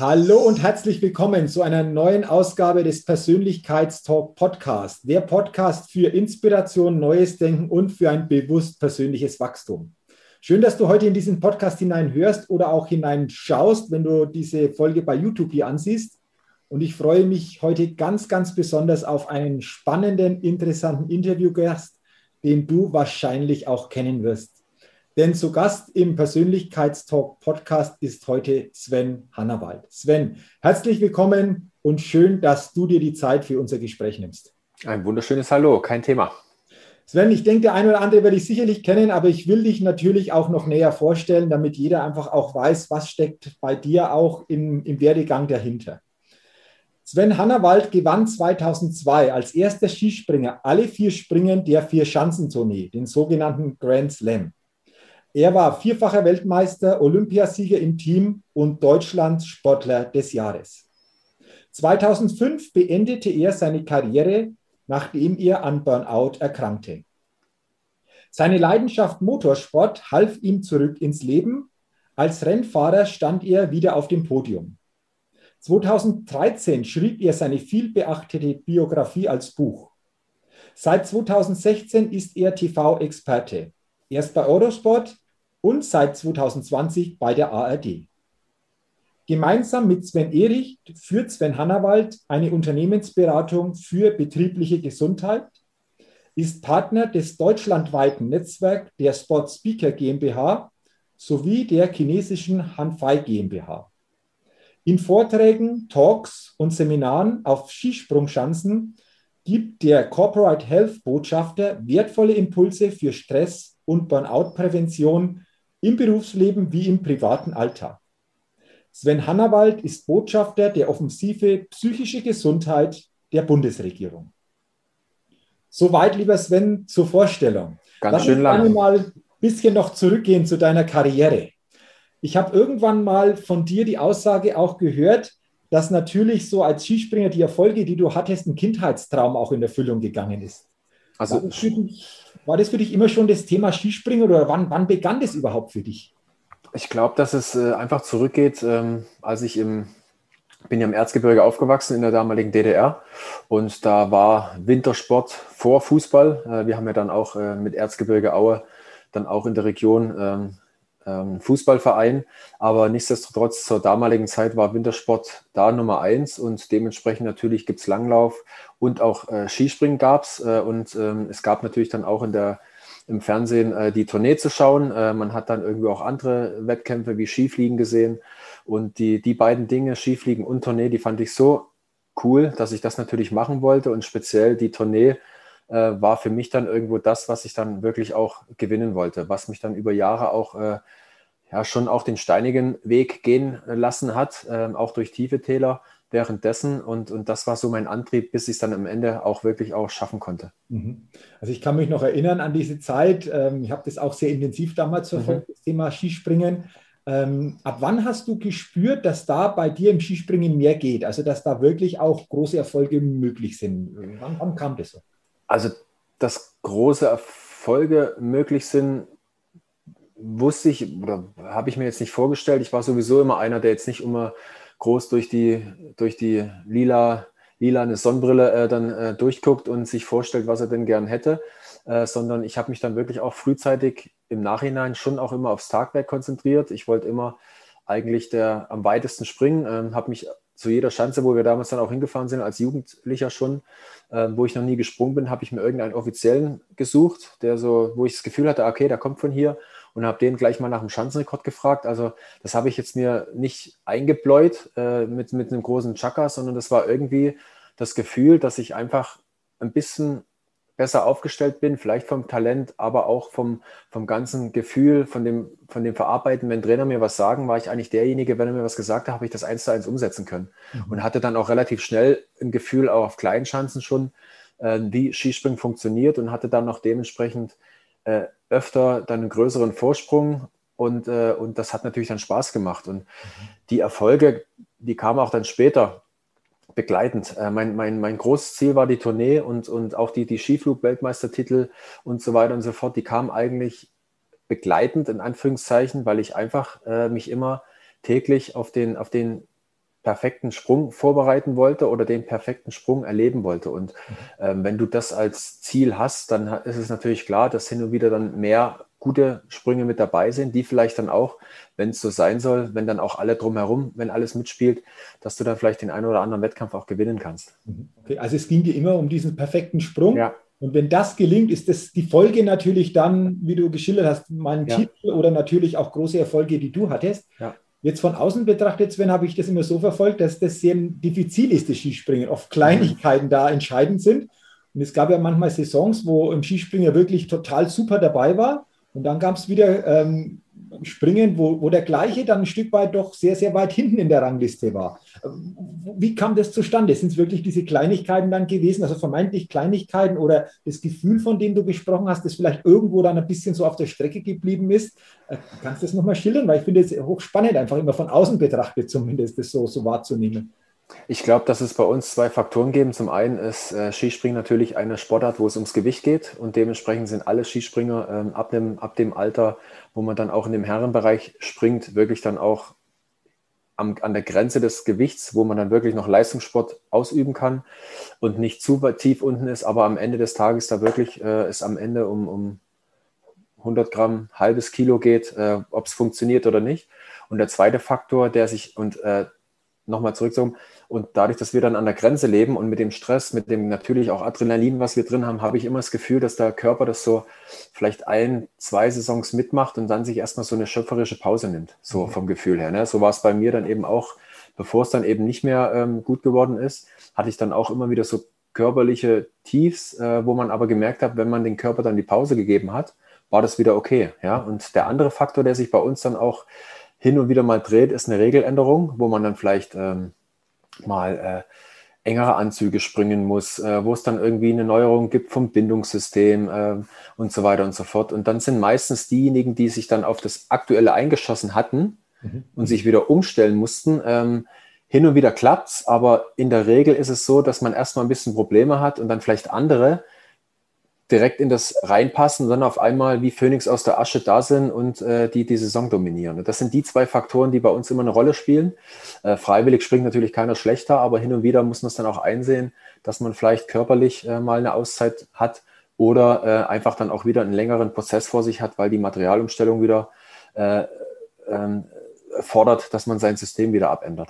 Hallo und herzlich willkommen zu einer neuen Ausgabe des Persönlichkeitstalk Podcast. Der Podcast für Inspiration, neues Denken und für ein bewusst persönliches Wachstum. Schön, dass du heute in diesen Podcast hineinhörst oder auch hineinschaust, wenn du diese Folge bei YouTube hier ansiehst. Und ich freue mich heute ganz, ganz besonders auf einen spannenden, interessanten Interviewgast, den du wahrscheinlich auch kennen wirst. Denn zu Gast im Persönlichkeitstalk Podcast ist heute Sven Hannawald. Sven, herzlich willkommen und schön, dass du dir die Zeit für unser Gespräch nimmst. Ein wunderschönes Hallo, kein Thema. Sven, ich denke, der eine oder andere werde ich sicherlich kennen, aber ich will dich natürlich auch noch näher vorstellen, damit jeder einfach auch weiß, was steckt bei dir auch im, im Werdegang dahinter. Sven Hannawald gewann 2002 als erster Skispringer alle vier Springen der Vier-Schanzentournee, den sogenannten Grand Slam. Er war vierfacher Weltmeister, Olympiasieger im Team und Deutschlands Sportler des Jahres. 2005 beendete er seine Karriere, nachdem er an Burnout erkrankte. Seine Leidenschaft Motorsport half ihm zurück ins Leben. Als Rennfahrer stand er wieder auf dem Podium. 2013 schrieb er seine vielbeachtete Biografie als Buch. Seit 2016 ist er TV-Experte. Erst bei Eurosport, und seit 2020 bei der ARD. Gemeinsam mit Sven Erich führt Sven Hannawald eine Unternehmensberatung für betriebliche Gesundheit, ist Partner des deutschlandweiten Netzwerks der Sport Speaker GmbH sowie der chinesischen Hanfei GmbH. In Vorträgen, Talks und Seminaren auf Skisprungschanzen gibt der Corporate Health Botschafter wertvolle Impulse für Stress- und Burnout-Prävention im Berufsleben wie im privaten Alltag. Sven Hannawald ist Botschafter der Offensive Psychische Gesundheit der Bundesregierung. Soweit, lieber Sven, zur Vorstellung. Ganz Lass schön lang. mal ein bisschen noch zurückgehen zu deiner Karriere. Ich habe irgendwann mal von dir die Aussage auch gehört, dass natürlich so als Skispringer die Erfolge, die du hattest, ein Kindheitstraum auch in Erfüllung gegangen ist. Also dich, war das für dich immer schon das Thema Skispringen oder wann, wann begann das überhaupt für dich? Ich glaube, dass es äh, einfach zurückgeht, ähm, als ich im bin ja im Erzgebirge aufgewachsen in der damaligen DDR und da war Wintersport vor Fußball. Äh, wir haben ja dann auch äh, mit Erzgebirge Aue dann auch in der Region ähm, Fußballverein. Aber nichtsdestotrotz zur damaligen Zeit war Wintersport da Nummer eins und dementsprechend natürlich gibt es Langlauf und auch äh, Skispringen gab es. Äh, und ähm, es gab natürlich dann auch in der, im Fernsehen äh, die Tournee zu schauen. Äh, man hat dann irgendwie auch andere Wettkämpfe wie Skifliegen gesehen. Und die, die beiden Dinge, Skifliegen und Tournee, die fand ich so cool, dass ich das natürlich machen wollte und speziell die Tournee äh, war für mich dann irgendwo das, was ich dann wirklich auch gewinnen wollte, was mich dann über Jahre auch äh, ja schon auch den steinigen Weg gehen lassen hat, äh, auch durch tiefe Täler währenddessen und, und das war so mein Antrieb, bis ich es dann am Ende auch wirklich auch schaffen konnte. Mhm. Also ich kann mich noch erinnern an diese Zeit, ähm, ich habe das auch sehr intensiv damals verfolgt, mhm. das Thema Skispringen. Ähm, ab wann hast du gespürt, dass da bei dir im Skispringen mehr geht? Also dass da wirklich auch große Erfolge möglich sind? Wann, wann kam das so? Also, dass große Erfolge möglich sind, wusste ich oder habe ich mir jetzt nicht vorgestellt. Ich war sowieso immer einer, der jetzt nicht immer groß durch die, durch die lila, lila eine Sonnenbrille äh, dann äh, durchguckt und sich vorstellt, was er denn gern hätte, äh, sondern ich habe mich dann wirklich auch frühzeitig im Nachhinein schon auch immer aufs Tagwerk konzentriert. Ich wollte immer eigentlich der am weitesten springen, ähm, habe mich zu jeder Schanze, wo wir damals dann auch hingefahren sind, als Jugendlicher schon, äh, wo ich noch nie gesprungen bin, habe ich mir irgendeinen Offiziellen gesucht, der so, wo ich das Gefühl hatte, okay, der kommt von hier und habe den gleich mal nach dem Schanzenrekord gefragt. Also das habe ich jetzt mir nicht eingebläut äh, mit, mit einem großen Chaka, sondern das war irgendwie das Gefühl, dass ich einfach ein bisschen besser aufgestellt bin, vielleicht vom Talent, aber auch vom, vom ganzen Gefühl, von dem, von dem Verarbeiten. Wenn Trainer mir was sagen, war ich eigentlich derjenige, wenn er mir was gesagt hat, habe ich das eins zu eins umsetzen können. Mhm. Und hatte dann auch relativ schnell ein Gefühl, auch auf kleinen Schanzen schon, äh, wie Skispringen funktioniert und hatte dann noch dementsprechend äh, öfter dann einen größeren Vorsprung und, äh, und das hat natürlich dann Spaß gemacht. Und mhm. die Erfolge, die kamen auch dann später begleitend. Äh, mein, mein, mein großes Ziel war die Tournee und, und auch die, die Skiflug-Weltmeistertitel und so weiter und so fort. Die kamen eigentlich begleitend, in Anführungszeichen, weil ich einfach äh, mich immer täglich auf den, auf den perfekten Sprung vorbereiten wollte oder den perfekten Sprung erleben wollte. Und mhm. ähm, wenn du das als Ziel hast, dann ist es natürlich klar, dass hin und wieder dann mehr gute Sprünge mit dabei sind, die vielleicht dann auch, wenn es so sein soll, wenn dann auch alle drumherum, wenn alles mitspielt, dass du dann vielleicht den einen oder anderen Wettkampf auch gewinnen kannst. Mhm. Okay, also es ging dir immer um diesen perfekten Sprung. Ja. Und wenn das gelingt, ist das die Folge natürlich dann, wie du geschildert hast, meinen ja. Titel oder natürlich auch große Erfolge, die du hattest. Ja. Jetzt von außen betrachtet, Sven, habe ich das immer so verfolgt, dass das sehr diffizil ist, das Skispringen. Oft Kleinigkeiten mhm. da entscheidend sind. Und es gab ja manchmal Saisons, wo ein Springer wirklich total super dabei war und dann gab es wieder ähm, Springen, wo, wo der gleiche dann ein Stück weit doch sehr, sehr weit hinten in der Rangliste war. Wie kam das zustande? Sind es wirklich diese Kleinigkeiten dann gewesen, also vermeintlich Kleinigkeiten oder das Gefühl, von dem du gesprochen hast, das vielleicht irgendwo dann ein bisschen so auf der Strecke geblieben ist? Äh, kannst du das nochmal schildern? Weil ich finde es hochspannend, einfach immer von außen betrachtet zumindest, das so, so wahrzunehmen. Ich glaube, dass es bei uns zwei Faktoren geben. Zum einen ist äh, Skispringen natürlich eine Sportart, wo es ums Gewicht geht und dementsprechend sind alle Skispringer ähm, ab, dem, ab dem Alter, wo man dann auch in dem Herrenbereich springt, wirklich dann auch am, an der Grenze des Gewichts, wo man dann wirklich noch Leistungssport ausüben kann und nicht zu tief unten ist, aber am Ende des Tages da wirklich äh, es am Ende um, um 100 Gramm, halbes Kilo geht, äh, ob es funktioniert oder nicht. Und der zweite Faktor, der sich, und äh, nochmal zurückzukommen, und dadurch, dass wir dann an der Grenze leben und mit dem Stress, mit dem natürlich auch Adrenalin, was wir drin haben, habe ich immer das Gefühl, dass der Körper das so vielleicht ein, zwei Saisons mitmacht und dann sich erstmal so eine schöpferische Pause nimmt, so mhm. vom Gefühl her. Ne? So war es bei mir dann eben auch, bevor es dann eben nicht mehr ähm, gut geworden ist, hatte ich dann auch immer wieder so körperliche Tiefs, äh, wo man aber gemerkt hat, wenn man den Körper dann die Pause gegeben hat, war das wieder okay. Ja? Und der andere Faktor, der sich bei uns dann auch hin und wieder mal dreht, ist eine Regeländerung, wo man dann vielleicht ähm, mal äh, engere Anzüge springen muss, äh, wo es dann irgendwie eine Neuerung gibt vom Bindungssystem äh, und so weiter und so fort. Und dann sind meistens diejenigen, die sich dann auf das Aktuelle eingeschossen hatten mhm. und sich wieder umstellen mussten. Ähm, hin und wieder klappt's, aber in der Regel ist es so, dass man erstmal ein bisschen Probleme hat und dann vielleicht andere, direkt in das reinpassen dann auf einmal wie Phoenix aus der Asche da sind und äh, die die Saison dominieren. Das sind die zwei Faktoren, die bei uns immer eine Rolle spielen. Äh, freiwillig springt natürlich keiner schlechter, aber hin und wieder muss man es dann auch einsehen, dass man vielleicht körperlich äh, mal eine Auszeit hat oder äh, einfach dann auch wieder einen längeren Prozess vor sich hat, weil die Materialumstellung wieder äh, ähm, fordert, dass man sein System wieder abändert.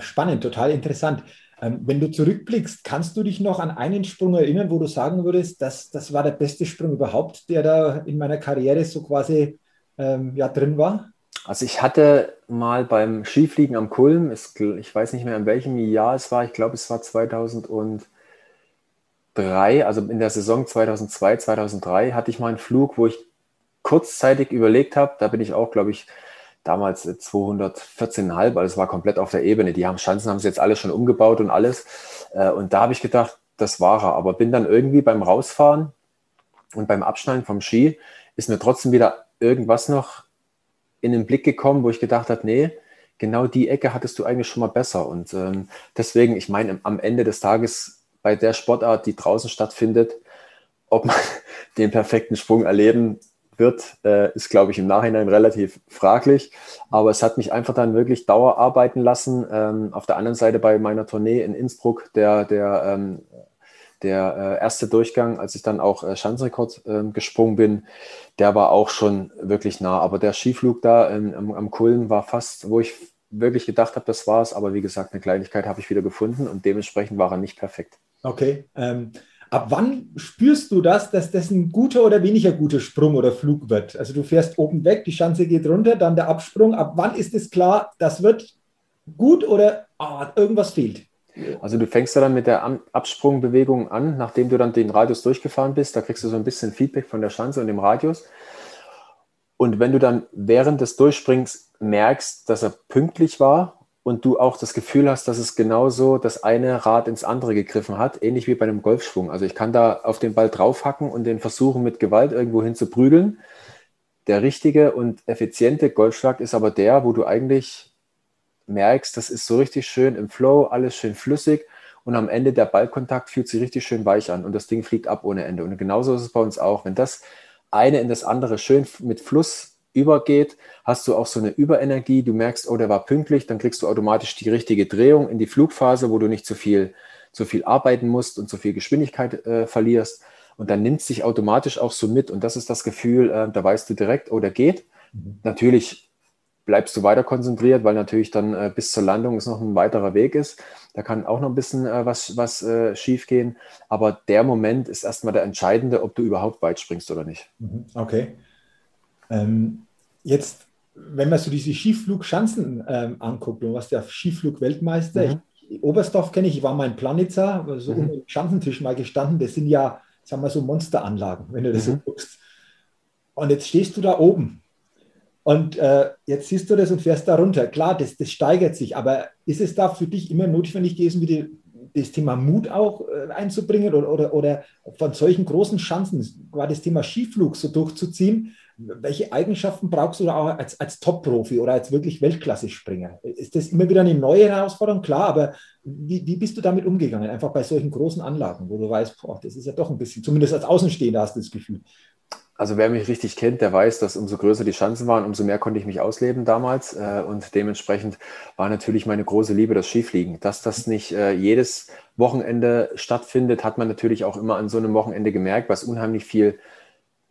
Spannend, total interessant. Ähm, wenn du zurückblickst, kannst du dich noch an einen Sprung erinnern, wo du sagen würdest, das, das war der beste Sprung überhaupt, der da in meiner Karriere so quasi ähm, ja, drin war? Also ich hatte mal beim Skifliegen am Kulm, ich weiß nicht mehr in welchem Jahr es war, ich glaube es war 2003, also in der Saison 2002, 2003 hatte ich mal einen Flug, wo ich kurzzeitig überlegt habe, da bin ich auch, glaube ich, damals 214,5, also es war komplett auf der Ebene. Die haben Schanzen, haben sie jetzt alle schon umgebaut und alles. Äh, und da habe ich gedacht, das war er. Aber bin dann irgendwie beim Rausfahren und beim Abschneiden vom Ski ist mir trotzdem wieder irgendwas noch in den Blick gekommen, wo ich gedacht habe, nee, genau die Ecke hattest du eigentlich schon mal besser. Und ähm, deswegen, ich meine, am Ende des Tages bei der Sportart, die draußen stattfindet, ob man den perfekten Sprung erleben wird, äh, ist, glaube ich, im Nachhinein relativ fraglich. Aber es hat mich einfach dann wirklich Dauer arbeiten lassen. Ähm, auf der anderen Seite bei meiner Tournee in Innsbruck, der, der, ähm, der äh, erste Durchgang, als ich dann auch äh, Schanzenrekord äh, gesprungen bin, der war auch schon wirklich nah. Aber der Skiflug da ähm, am, am Kulm war fast, wo ich wirklich gedacht habe, das war es. Aber wie gesagt, eine Kleinigkeit habe ich wieder gefunden und dementsprechend war er nicht perfekt. Okay. Ähm, ab wann spürst du das, dass das ein guter oder weniger guter Sprung oder Flug wird? Also du fährst oben weg, die Schanze geht runter, dann der Absprung. Ab wann ist es klar, das wird gut oder oh, irgendwas fehlt? Also du fängst ja dann mit der Absprungbewegung an, nachdem du dann den Radius durchgefahren bist. Da kriegst du so ein bisschen Feedback von der Schanze und dem Radius. Und wenn du dann während des Durchspringens merkst, dass er pünktlich war und du auch das Gefühl hast, dass es genauso das eine Rad ins andere gegriffen hat, ähnlich wie bei einem Golfschwung. Also ich kann da auf den Ball draufhacken und den versuchen mit Gewalt irgendwo hin zu prügeln. Der richtige und effiziente Golfschlag ist aber der, wo du eigentlich merkst, das ist so richtig schön im Flow, alles schön flüssig und am Ende der Ballkontakt fühlt sich richtig schön weich an und das Ding fliegt ab ohne Ende. Und genauso ist es bei uns auch. Wenn das eine in das andere schön mit Fluss übergeht, hast du auch so eine Überenergie. Du merkst, oh, der war pünktlich, dann kriegst du automatisch die richtige Drehung in die Flugphase, wo du nicht zu viel, zu viel arbeiten musst und zu viel Geschwindigkeit äh, verlierst. Und dann nimmt sich automatisch auch so mit. Und das ist das Gefühl, äh, da weißt du direkt, oh, der geht. Mhm. Natürlich bleibst du weiter konzentriert, weil natürlich dann äh, bis zur Landung es noch ein weiterer Weg ist. Da kann auch noch ein bisschen äh, was, was äh, schief gehen. Aber der Moment ist erstmal der entscheidende, ob du überhaupt weit springst oder nicht. Mhm. Okay. Ähm, jetzt, wenn man so diese Skiflugschanzen ähm, anguckt, du warst ja Skiflug-Weltmeister. Mhm. Oberstdorf kenne ich, ich war mal in Planitzer, so mhm. um den Schanzentisch mal gestanden. Das sind ja, sagen wir so, Monsteranlagen, wenn du das mhm. so guckst. Und jetzt stehst du da oben. Und äh, jetzt siehst du das und fährst da runter. Klar, das, das steigert sich, aber ist es da für dich immer notwendig gewesen, wie die, das Thema Mut auch äh, einzubringen oder, oder, oder von solchen großen Chancen, war das Thema Skiflug so durchzuziehen? Welche Eigenschaften brauchst du da auch als, als Top-Profi oder als wirklich Weltklasse-Springer? Ist das immer wieder eine neue Herausforderung? Klar, aber wie, wie bist du damit umgegangen? Einfach bei solchen großen Anlagen, wo du weißt, boah, das ist ja doch ein bisschen, zumindest als Außenstehender hast du das Gefühl. Also wer mich richtig kennt, der weiß, dass umso größer die Chancen waren, umso mehr konnte ich mich ausleben damals. Äh, und dementsprechend war natürlich meine große Liebe das Skifliegen. Dass das nicht äh, jedes Wochenende stattfindet, hat man natürlich auch immer an so einem Wochenende gemerkt, was unheimlich viel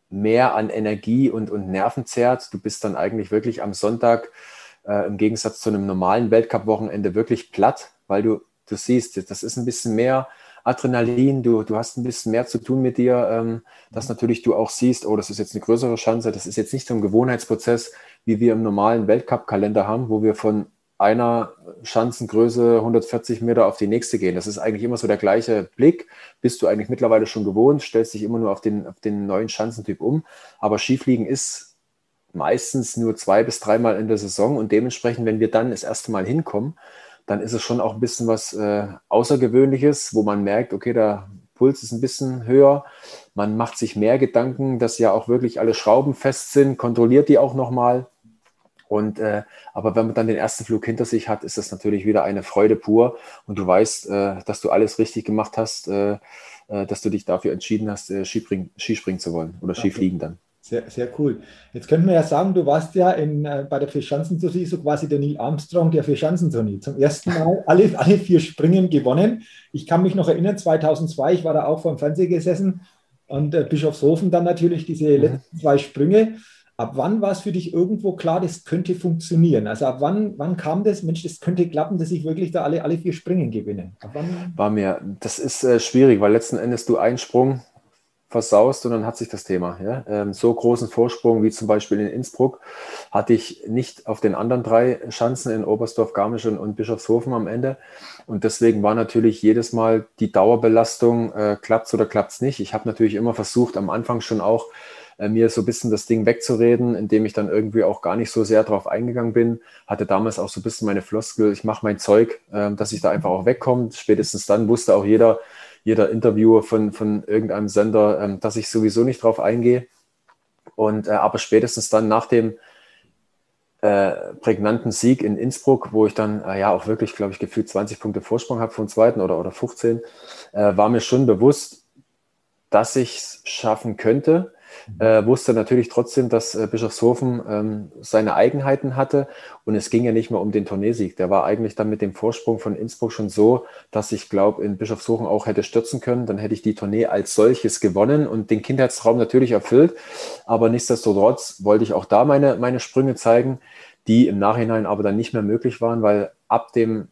mehr an Energie und, und Nerven zerrt. Du bist dann eigentlich wirklich am Sonntag äh, im Gegensatz zu einem normalen Weltcup-Wochenende wirklich platt, weil du, du siehst, das ist ein bisschen mehr Adrenalin, du, du hast ein bisschen mehr zu tun mit dir, ähm, dass natürlich du auch siehst, oh, das ist jetzt eine größere Chance, das ist jetzt nicht so ein Gewohnheitsprozess, wie wir im normalen Weltcup-Kalender haben, wo wir von einer Schanzengröße 140 Meter auf die nächste gehen. Das ist eigentlich immer so der gleiche Blick. Bist du eigentlich mittlerweile schon gewohnt, stellst dich immer nur auf den, auf den neuen Schanzentyp um. Aber Skifliegen ist meistens nur zwei bis dreimal in der Saison und dementsprechend, wenn wir dann das erste Mal hinkommen, dann ist es schon auch ein bisschen was äh, Außergewöhnliches, wo man merkt, okay, der Puls ist ein bisschen höher. Man macht sich mehr Gedanken, dass ja auch wirklich alle Schrauben fest sind, kontrolliert die auch nochmal und äh, aber wenn man dann den ersten Flug hinter sich hat, ist das natürlich wieder eine Freude pur. Und du weißt, äh, dass du alles richtig gemacht hast, äh, äh dass du dich dafür entschieden hast, äh, Skispringen, Skispringen zu wollen oder okay. Skifliegen dann. Sehr, sehr cool. Jetzt könnten wir ja sagen, du warst ja in, äh, bei der Vierschanzentournee so quasi der Neil Armstrong der Vierschanzentournee. Zum ersten Mal alle, alle vier Springen gewonnen. Ich kann mich noch erinnern, 2002, ich war da auch vor dem Fernseher gesessen und Bischofshofen dann natürlich diese mhm. letzten zwei Sprünge. Ab wann war es für dich irgendwo klar, das könnte funktionieren? Also ab wann, wann kam das, Mensch, das könnte klappen, dass ich wirklich da alle, alle vier Springen gewinne? War mir, das ist äh, schwierig, weil letzten Endes du einen Sprung versaust und dann hat sich das Thema. Ja? Ähm, so großen Vorsprung wie zum Beispiel in Innsbruck hatte ich nicht auf den anderen drei Schanzen in Oberstdorf, Garmisch und, und Bischofshofen am Ende. Und deswegen war natürlich jedes Mal die Dauerbelastung, äh, klappt es oder klappt es nicht. Ich habe natürlich immer versucht, am Anfang schon auch äh, mir so ein bisschen das Ding wegzureden, indem ich dann irgendwie auch gar nicht so sehr drauf eingegangen bin. Hatte damals auch so ein bisschen meine Floskel, ich mache mein Zeug, äh, dass ich da einfach auch wegkomme. Spätestens dann wusste auch jeder, jeder Interviewer von, von irgendeinem Sender, ähm, dass ich sowieso nicht drauf eingehe. Und äh, aber spätestens dann nach dem äh, prägnanten Sieg in Innsbruck, wo ich dann äh, ja auch wirklich, glaube ich, gefühlt 20 Punkte Vorsprung habe vom zweiten oder, oder 15, äh, war mir schon bewusst, dass ich es schaffen könnte. Äh, wusste natürlich trotzdem, dass äh, Bischofshofen ähm, seine Eigenheiten hatte und es ging ja nicht mehr um den Tourneesieg. Der war eigentlich dann mit dem Vorsprung von Innsbruck schon so, dass ich glaube, in Bischofshofen auch hätte stürzen können. Dann hätte ich die Tournee als solches gewonnen und den Kindheitstraum natürlich erfüllt. Aber nichtsdestotrotz wollte ich auch da meine, meine Sprünge zeigen. die im Nachhinein aber dann nicht mehr möglich waren, weil ab dem,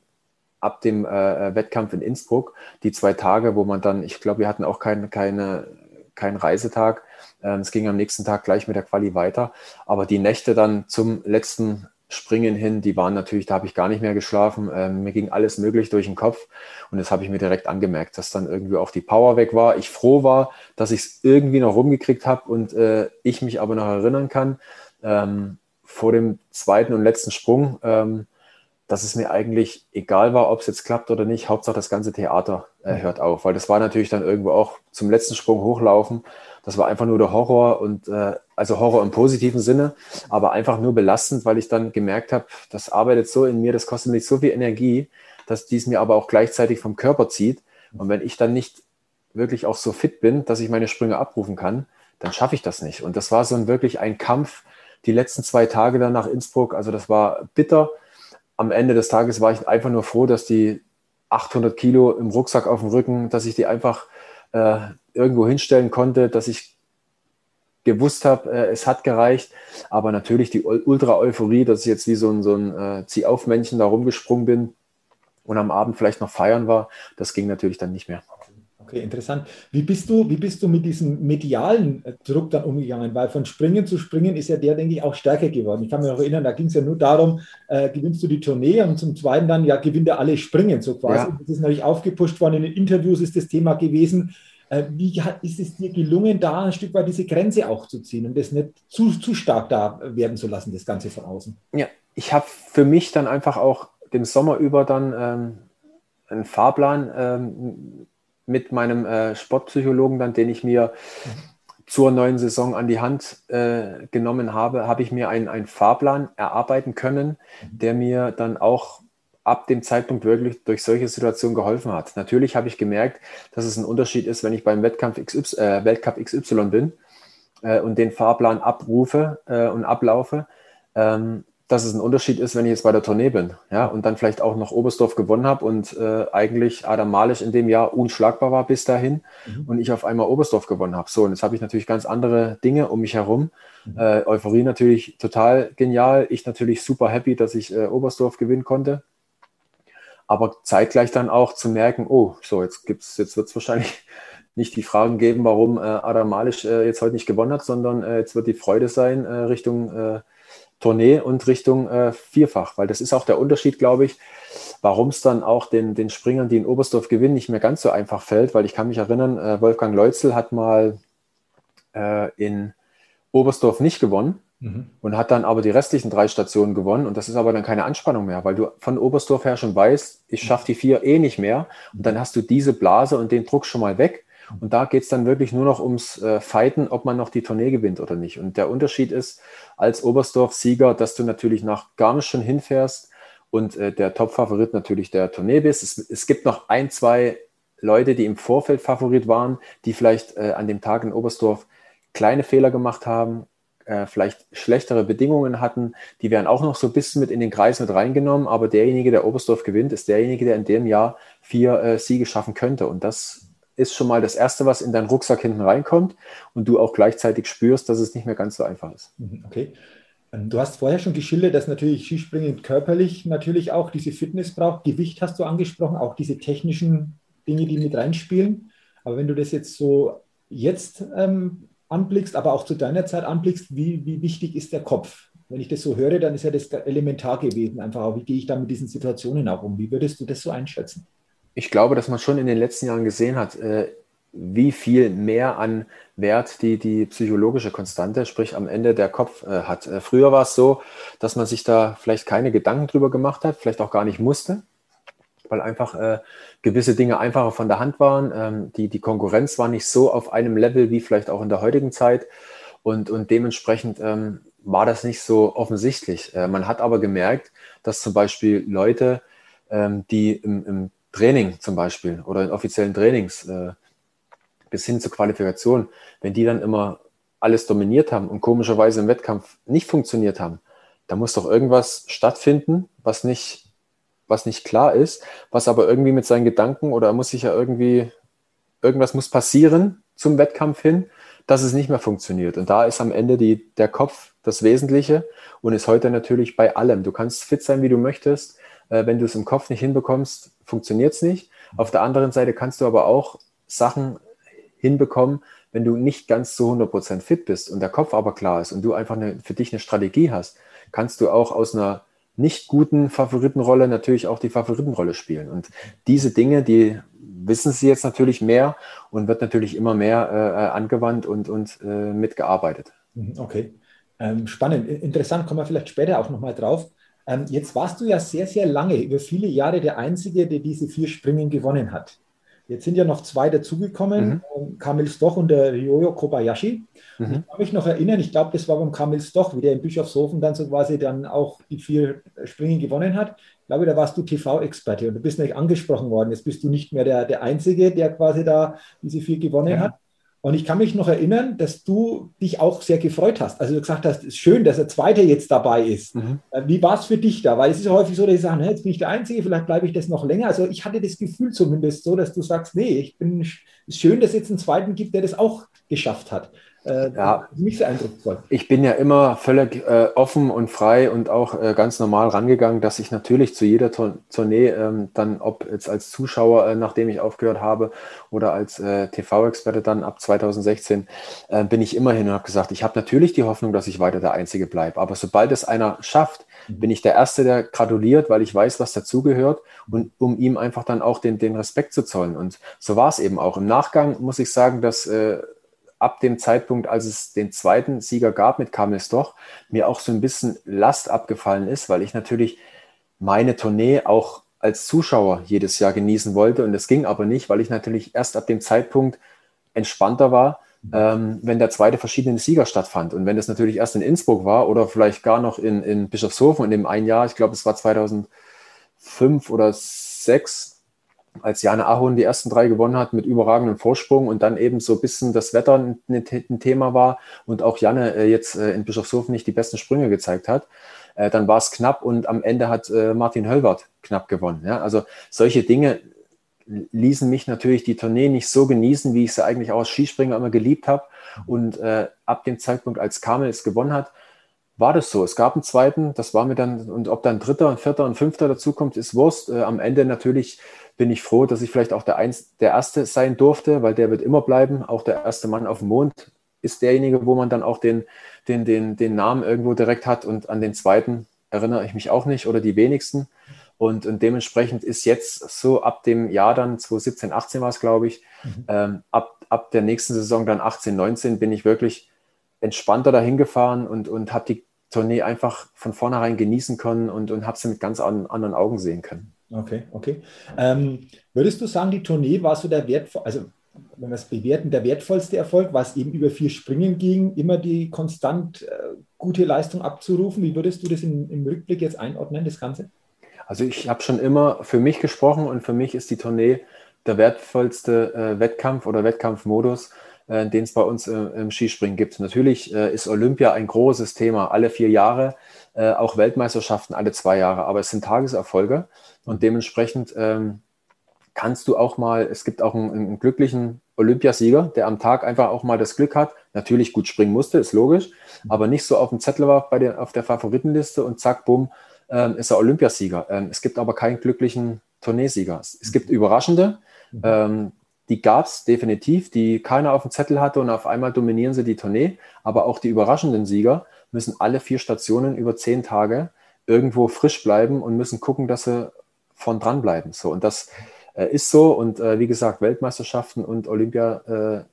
ab dem äh, Wettkampf in Innsbruck, die zwei Tage, wo man dann, ich glaube, wir hatten auch kein, keine, keinen Reisetag, ähm, es ging am nächsten Tag gleich mit der Quali weiter, aber die Nächte dann zum letzten Springen hin, die waren natürlich, da habe ich gar nicht mehr geschlafen. Ähm, mir ging alles möglich durch den Kopf und das habe ich mir direkt angemerkt, dass dann irgendwie auch die Power weg war. Ich froh war, dass ich es irgendwie noch rumgekriegt habe und äh, ich mich aber noch erinnern kann, ähm, vor dem zweiten und letzten Sprung, ähm, dass es mir eigentlich egal war, ob es jetzt klappt oder nicht. Hauptsache das ganze Theater äh, hört auf, weil das war natürlich dann irgendwo auch zum letzten Sprung hochlaufen. Das war einfach nur der Horror und äh, also Horror im positiven Sinne, aber einfach nur belastend, weil ich dann gemerkt habe, das arbeitet so in mir, das kostet mich so viel Energie, dass dies mir aber auch gleichzeitig vom Körper zieht. Und wenn ich dann nicht wirklich auch so fit bin, dass ich meine Sprünge abrufen kann, dann schaffe ich das nicht. Und das war so ein, wirklich ein Kampf, die letzten zwei Tage dann nach Innsbruck. Also das war bitter. Am Ende des Tages war ich einfach nur froh, dass die 800 Kilo im Rucksack auf dem Rücken, dass ich die einfach äh, irgendwo hinstellen konnte, dass ich gewusst habe, äh, es hat gereicht. Aber natürlich die Ultra-Euphorie, dass ich jetzt wie so ein, so ein äh, Zieh-auf-Männchen da rumgesprungen bin und am Abend vielleicht noch feiern war, das ging natürlich dann nicht mehr. Okay, interessant. Wie bist du, wie bist du mit diesem medialen äh, Druck dann umgegangen? Weil von Springen zu Springen ist ja der, denke ich, auch stärker geworden. Ich kann mich noch erinnern, da ging es ja nur darum, äh, gewinnst du die Tournee und zum Zweiten dann, ja, gewinnt er alle Springen, so quasi. Ja. Das ist natürlich aufgepusht worden. In den Interviews ist das Thema gewesen. Äh, wie hat, ist es dir gelungen, da ein Stück weit diese Grenze auch zu ziehen und das nicht zu, zu stark da werden zu lassen, das Ganze von außen? Ja, ich habe für mich dann einfach auch den Sommer über dann ähm, einen Fahrplan ähm, mit meinem äh, Sportpsychologen, dann, den ich mir zur neuen Saison an die Hand äh, genommen habe, habe ich mir einen Fahrplan erarbeiten können, der mir dann auch ab dem Zeitpunkt wirklich durch solche Situationen geholfen hat. Natürlich habe ich gemerkt, dass es ein Unterschied ist, wenn ich beim Wettkampf XY, äh, Weltcup XY bin äh, und den Fahrplan abrufe äh, und ablaufe. Ähm, dass es ein Unterschied ist, wenn ich jetzt bei der Tournee bin, ja, und dann vielleicht auch noch Oberstdorf gewonnen habe und äh, eigentlich Adam Malisch in dem Jahr unschlagbar war bis dahin mhm. und ich auf einmal Oberstdorf gewonnen habe. So, und jetzt habe ich natürlich ganz andere Dinge um mich herum. Mhm. Äh, Euphorie natürlich total genial. Ich natürlich super happy, dass ich äh, Oberstdorf gewinnen konnte. Aber zeitgleich dann auch zu merken, oh, so, jetzt gibt's, jetzt wird es wahrscheinlich nicht die Fragen geben, warum äh, Adam Malisch äh, jetzt heute nicht gewonnen hat, sondern äh, jetzt wird die Freude sein äh, Richtung Tournee und Richtung äh, Vierfach, weil das ist auch der Unterschied, glaube ich, warum es dann auch den, den Springern, die in Oberstdorf gewinnen, nicht mehr ganz so einfach fällt, weil ich kann mich erinnern, äh, Wolfgang Leutzel hat mal äh, in Oberstdorf nicht gewonnen mhm. und hat dann aber die restlichen drei Stationen gewonnen. Und das ist aber dann keine Anspannung mehr, weil du von Oberstdorf her schon weißt, ich schaffe die vier eh nicht mehr. Und dann hast du diese Blase und den Druck schon mal weg und da geht es dann wirklich nur noch ums äh, Fighten, ob man noch die Tournee gewinnt oder nicht. Und der Unterschied ist als Oberstdorf-Sieger, dass du natürlich nach Garmisch schon hinfährst und äh, der Top-Favorit natürlich der Tournee bist. Es, es, gibt noch ein, zwei Leute, die im Vorfeld Favorit waren, die vielleicht äh, an dem Tag in Oberstdorf kleine Fehler gemacht haben, äh, vielleicht schlechtere Bedingungen hatten, die werden auch noch so ein bisschen mit in den Kreis mit reingenommen. Aber derjenige, der Oberstdorf gewinnt, ist derjenige, der in dem Jahr vier äh, Siege schaffen könnte. Und das ist schon mal das Erste, was in deinen Rucksack hinten reinkommt und du auch gleichzeitig spürst, dass es nicht mehr ganz so einfach ist. Mhm, okay. Ähm, du hast vorher schon geschildert, dass natürlich Skispringen körperlich natürlich auch diese Fitness braucht. Gewicht hast du angesprochen, auch diese technischen Dinge, die mit reinspielen. Aber wenn du das jetzt so jetzt ähm, anblickst, aber auch zu deiner Zeit anblickst, wie, wie wichtig ist der Kopf? Wenn ich das so höre, dann ist ja das elementar gewesen. Einfach auch, wie gehe ich da mit diesen Situationen auch um? Wie würdest du das so einschätzen? Ich glaube, dass man schon in den letzten Jahren gesehen hat, äh, wie viel mehr an Wert die, die psychologische Konstante, sprich am Ende der Kopf äh, hat. Äh, früher war es so, dass man sich da vielleicht keine Gedanken drüber gemacht hat, vielleicht auch gar nicht musste, weil einfach äh, gewisse Dinge einfacher von der Hand waren. Ähm, die, die Konkurrenz war nicht so auf einem Level wie vielleicht auch in der heutigen Zeit und, und dementsprechend ähm, war das nicht so offensichtlich. Äh, man hat aber gemerkt, dass zum Beispiel Leute, ähm, die im, im Training zum Beispiel oder in offiziellen Trainings äh, bis hin zur Qualifikation, wenn die dann immer alles dominiert haben und komischerweise im Wettkampf nicht funktioniert haben, da muss doch irgendwas stattfinden, was nicht, was nicht klar ist, was aber irgendwie mit seinen Gedanken oder muss sich ja irgendwie, irgendwas muss passieren zum Wettkampf hin, dass es nicht mehr funktioniert. Und da ist am Ende die, der Kopf das Wesentliche und ist heute natürlich bei allem. Du kannst fit sein, wie du möchtest. Äh, wenn du es im Kopf nicht hinbekommst, funktioniert es nicht. Auf der anderen Seite kannst du aber auch Sachen hinbekommen, wenn du nicht ganz zu 100% fit bist und der Kopf aber klar ist und du einfach eine, für dich eine Strategie hast, kannst du auch aus einer nicht guten Favoritenrolle natürlich auch die Favoritenrolle spielen. Und diese Dinge, die wissen sie jetzt natürlich mehr und wird natürlich immer mehr äh, äh angewandt und, und äh, mitgearbeitet. Mhm, okay. Ähm, spannend, interessant, kommen wir vielleicht später auch nochmal drauf. Ähm, jetzt warst du ja sehr, sehr lange, über viele Jahre der Einzige, der diese vier Springen gewonnen hat. Jetzt sind ja noch zwei dazugekommen, mhm. Ähm, Kamil Stoch und der Ryoyo Kobayashi. Mhm. Ich kann mich noch erinnern, ich glaube, das war beim Kamil Stoch, wie der in Bischofshofen dann so quasi dann auch die vier Springen gewonnen hat. Ich glaube, da warst du TV-Experte und du bist nicht angesprochen worden. Jetzt bist du nicht mehr der, der Einzige, der quasi da diese vier gewonnen ja. hat. Und ich kann mich noch erinnern, dass du dich auch sehr gefreut hast. Also du gesagt hast, es ist schön, dass der Zweite jetzt dabei ist. Mhm. Äh, wie war es für dich da? Weil es ist ja häufig so, dass ich sage, jetzt bin ich der Einzige, vielleicht bleibe ich das noch länger. Also ich hatte das Gefühl zumindest so, dass du sagst, nee, ich bin, es ist schön, dass es jetzt einen Zweiten gibt, der das auch geschafft hat. Äh, ja, nicht sehr eindrucksvoll. Ich bin ja immer völlig äh, offen und frei und auch äh, ganz normal rangegangen, dass ich natürlich zu jeder Tournee ähm, dann, ob jetzt als Zuschauer, äh, nachdem ich aufgehört habe, oder als äh, TV-Experte dann ab 2016, äh, bin ich immer hin und habe gesagt, ich habe natürlich die Hoffnung, dass ich weiter der Einzige bleibe. Aber sobald es einer schafft, mhm. bin ich der Erste, der gratuliert, weil ich weiß, was dazugehört und um ihm einfach dann auch den, den Respekt zu zollen. Und so war es eben auch. Im Nachgang muss ich sagen, dass ab dem Zeitpunkt, als es den zweiten Sieger gab mit Kamil Stoch, mir auch so ein bisschen Last abgefallen ist, weil ich natürlich meine Tournee auch als Zuschauer jedes Jahr genießen wollte. Und das ging aber nicht, weil ich natürlich erst ab dem Zeitpunkt entspannter war, ähm, wenn der zweite verschiedene Sieger stattfand. Und wenn das natürlich erst in Innsbruck war oder vielleicht gar noch in, in Bischofshofen in dem einen Jahr, ich glaube, es war 2005 oder 2006, als Jane Ahon die ersten drei gewonnen hat mit überragendem Vorsprung und dann eben so ein bisschen das Wetter ein, ein Thema war und auch Janne äh, jetzt äh, in Bischofshofen nicht die besten Sprünge gezeigt hat, äh, dann war es knapp und am Ende hat äh, Martin Höllwart knapp gewonnen. Ja? Also solche Dinge ließen mich natürlich die Tournee nicht so genießen, wie ich sie eigentlich auch als Skispringer immer geliebt habe. Und äh, ab dem Zeitpunkt, als Kamel es gewonnen hat, war das so. Es gab einen zweiten, das war mir dann, und ob dann dritter und vierter und fünfter dazukommt, ist Wurst. Äh, am Ende natürlich bin ich froh, dass ich vielleicht auch der, Eins, der Erste sein durfte, weil der wird immer bleiben. Auch der erste Mann auf dem Mond ist derjenige, wo man dann auch den, den, den, den Namen irgendwo direkt hat. Und an den zweiten erinnere ich mich auch nicht oder die wenigsten. Und, und dementsprechend ist jetzt so ab dem Jahr dann, 2017, 18 war es, glaube ich, mhm. ähm, ab, ab der nächsten Saison dann 18, 19 bin ich wirklich entspannter dahin gefahren und, und habe die Tournee einfach von vornherein genießen können und, und habe sie mit ganz anderen Augen sehen können. Okay, okay. Ähm, würdest du sagen, die Tournee war so der wertvoll, also wenn wir es bewerten, der wertvollste Erfolg, was eben über vier Springen ging, immer die konstant äh, gute Leistung abzurufen? Wie würdest du das in, im Rückblick jetzt einordnen, das Ganze? Also ich habe schon immer für mich gesprochen und für mich ist die Tournee der wertvollste äh, Wettkampf oder Wettkampfmodus, äh, den es bei uns äh, im Skispringen gibt. Natürlich äh, ist Olympia ein großes Thema, alle vier Jahre, äh, auch Weltmeisterschaften alle zwei Jahre, aber es sind Tageserfolge und dementsprechend ähm, kannst du auch mal, es gibt auch einen, einen, glücklichen Olympiasieger, der am Tag einfach auch mal das Glück hat, natürlich gut springen musste, ist logisch, aber nicht so auf dem Zettel war bei der, auf der Favoritenliste und zack, bumm, ähm, ist er Olympiasieger. Ähm, es gibt aber keinen glücklichen Tourneesieger. Es gibt Überraschende, ähm, die gab es definitiv, die keiner auf dem Zettel hatte und auf einmal dominieren sie die Tournee. Aber auch die überraschenden Sieger müssen alle vier Stationen über zehn Tage irgendwo frisch bleiben und müssen gucken, dass sie von dranbleiben. So, und das äh, ist so. Und äh, wie gesagt, Weltmeisterschaften und Olympia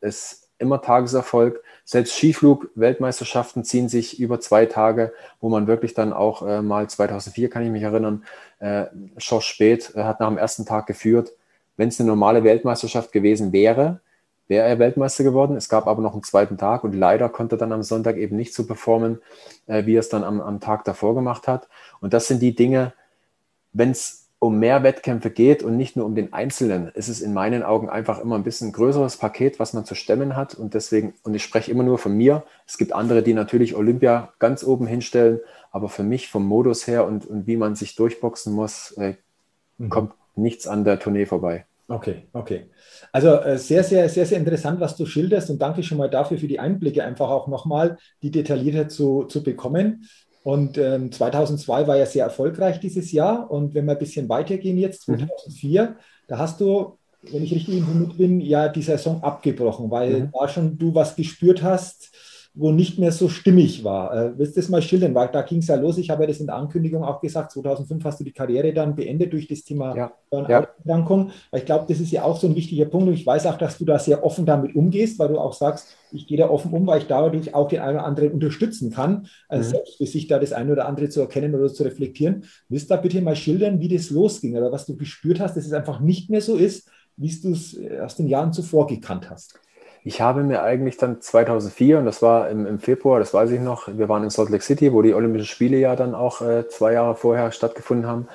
äh, ist immer Tageserfolg. Selbst Skiflug-Weltmeisterschaften ziehen sich über zwei Tage, wo man wirklich dann auch äh, mal 2004, kann ich mich erinnern, äh, Schorsch Spät äh, hat nach dem ersten Tag geführt wenn es eine normale Weltmeisterschaft gewesen wäre, wäre er Weltmeister geworden. Es gab aber noch einen zweiten Tag und leider konnte er dann am Sonntag eben nicht so performen, äh, wie er es dann am, am Tag davor gemacht hat. Und das sind die Dinge, wenn es um mehr Wettkämpfe geht und nicht nur um den Einzelnen, ist es in meinen Augen einfach immer ein bisschen ein größeres Paket, was man zu stemmen hat. Und deswegen, und ich spreche immer nur von mir, es gibt andere, die natürlich Olympia ganz oben hinstellen, aber für mich vom Modus her und, und wie man sich durchboxen muss, äh, mhm. kommt nichts an der Tournee vorbei. Okay, okay. Also äh, sehr, sehr, sehr, sehr interessant, was du schilderst und danke schon mal dafür für die Einblicke, einfach auch nochmal die detaillierter zu, zu bekommen. Und ähm, 2002 war ja sehr erfolgreich dieses Jahr und wenn wir ein bisschen weitergehen jetzt, 2004, mhm. da hast du, wenn ich richtig informiert bin, ja die Saison abgebrochen, weil mhm. da schon du was gespürt hast, wo nicht mehr so stimmig war. Äh, willst du das mal schildern? Weil da ging es ja los. Ich habe ja das in der Ankündigung auch gesagt. 2005 hast du die Karriere dann beendet durch das Thema ja. Burnout-Erkrankung. Ja. Ich glaube, das ist ja auch so ein wichtiger Punkt. Und ich weiß auch, dass du da sehr offen damit umgehst, weil du auch sagst, ich gehe da offen um, weil ich dadurch auch den einen oder anderen unterstützen kann, also mhm. selbst für sich da das eine oder andere zu erkennen oder zu reflektieren. Willst du da bitte mal schildern, wie das losging oder was du gespürt hast, dass es einfach nicht mehr so ist, wie du es äh, aus den Jahren zuvor gekannt hast? Ich habe mir eigentlich dann 2004, und das war im, im, Februar, das weiß ich noch, wir waren in Salt Lake City, wo die Olympischen Spiele ja dann auch äh, zwei Jahre vorher stattgefunden haben,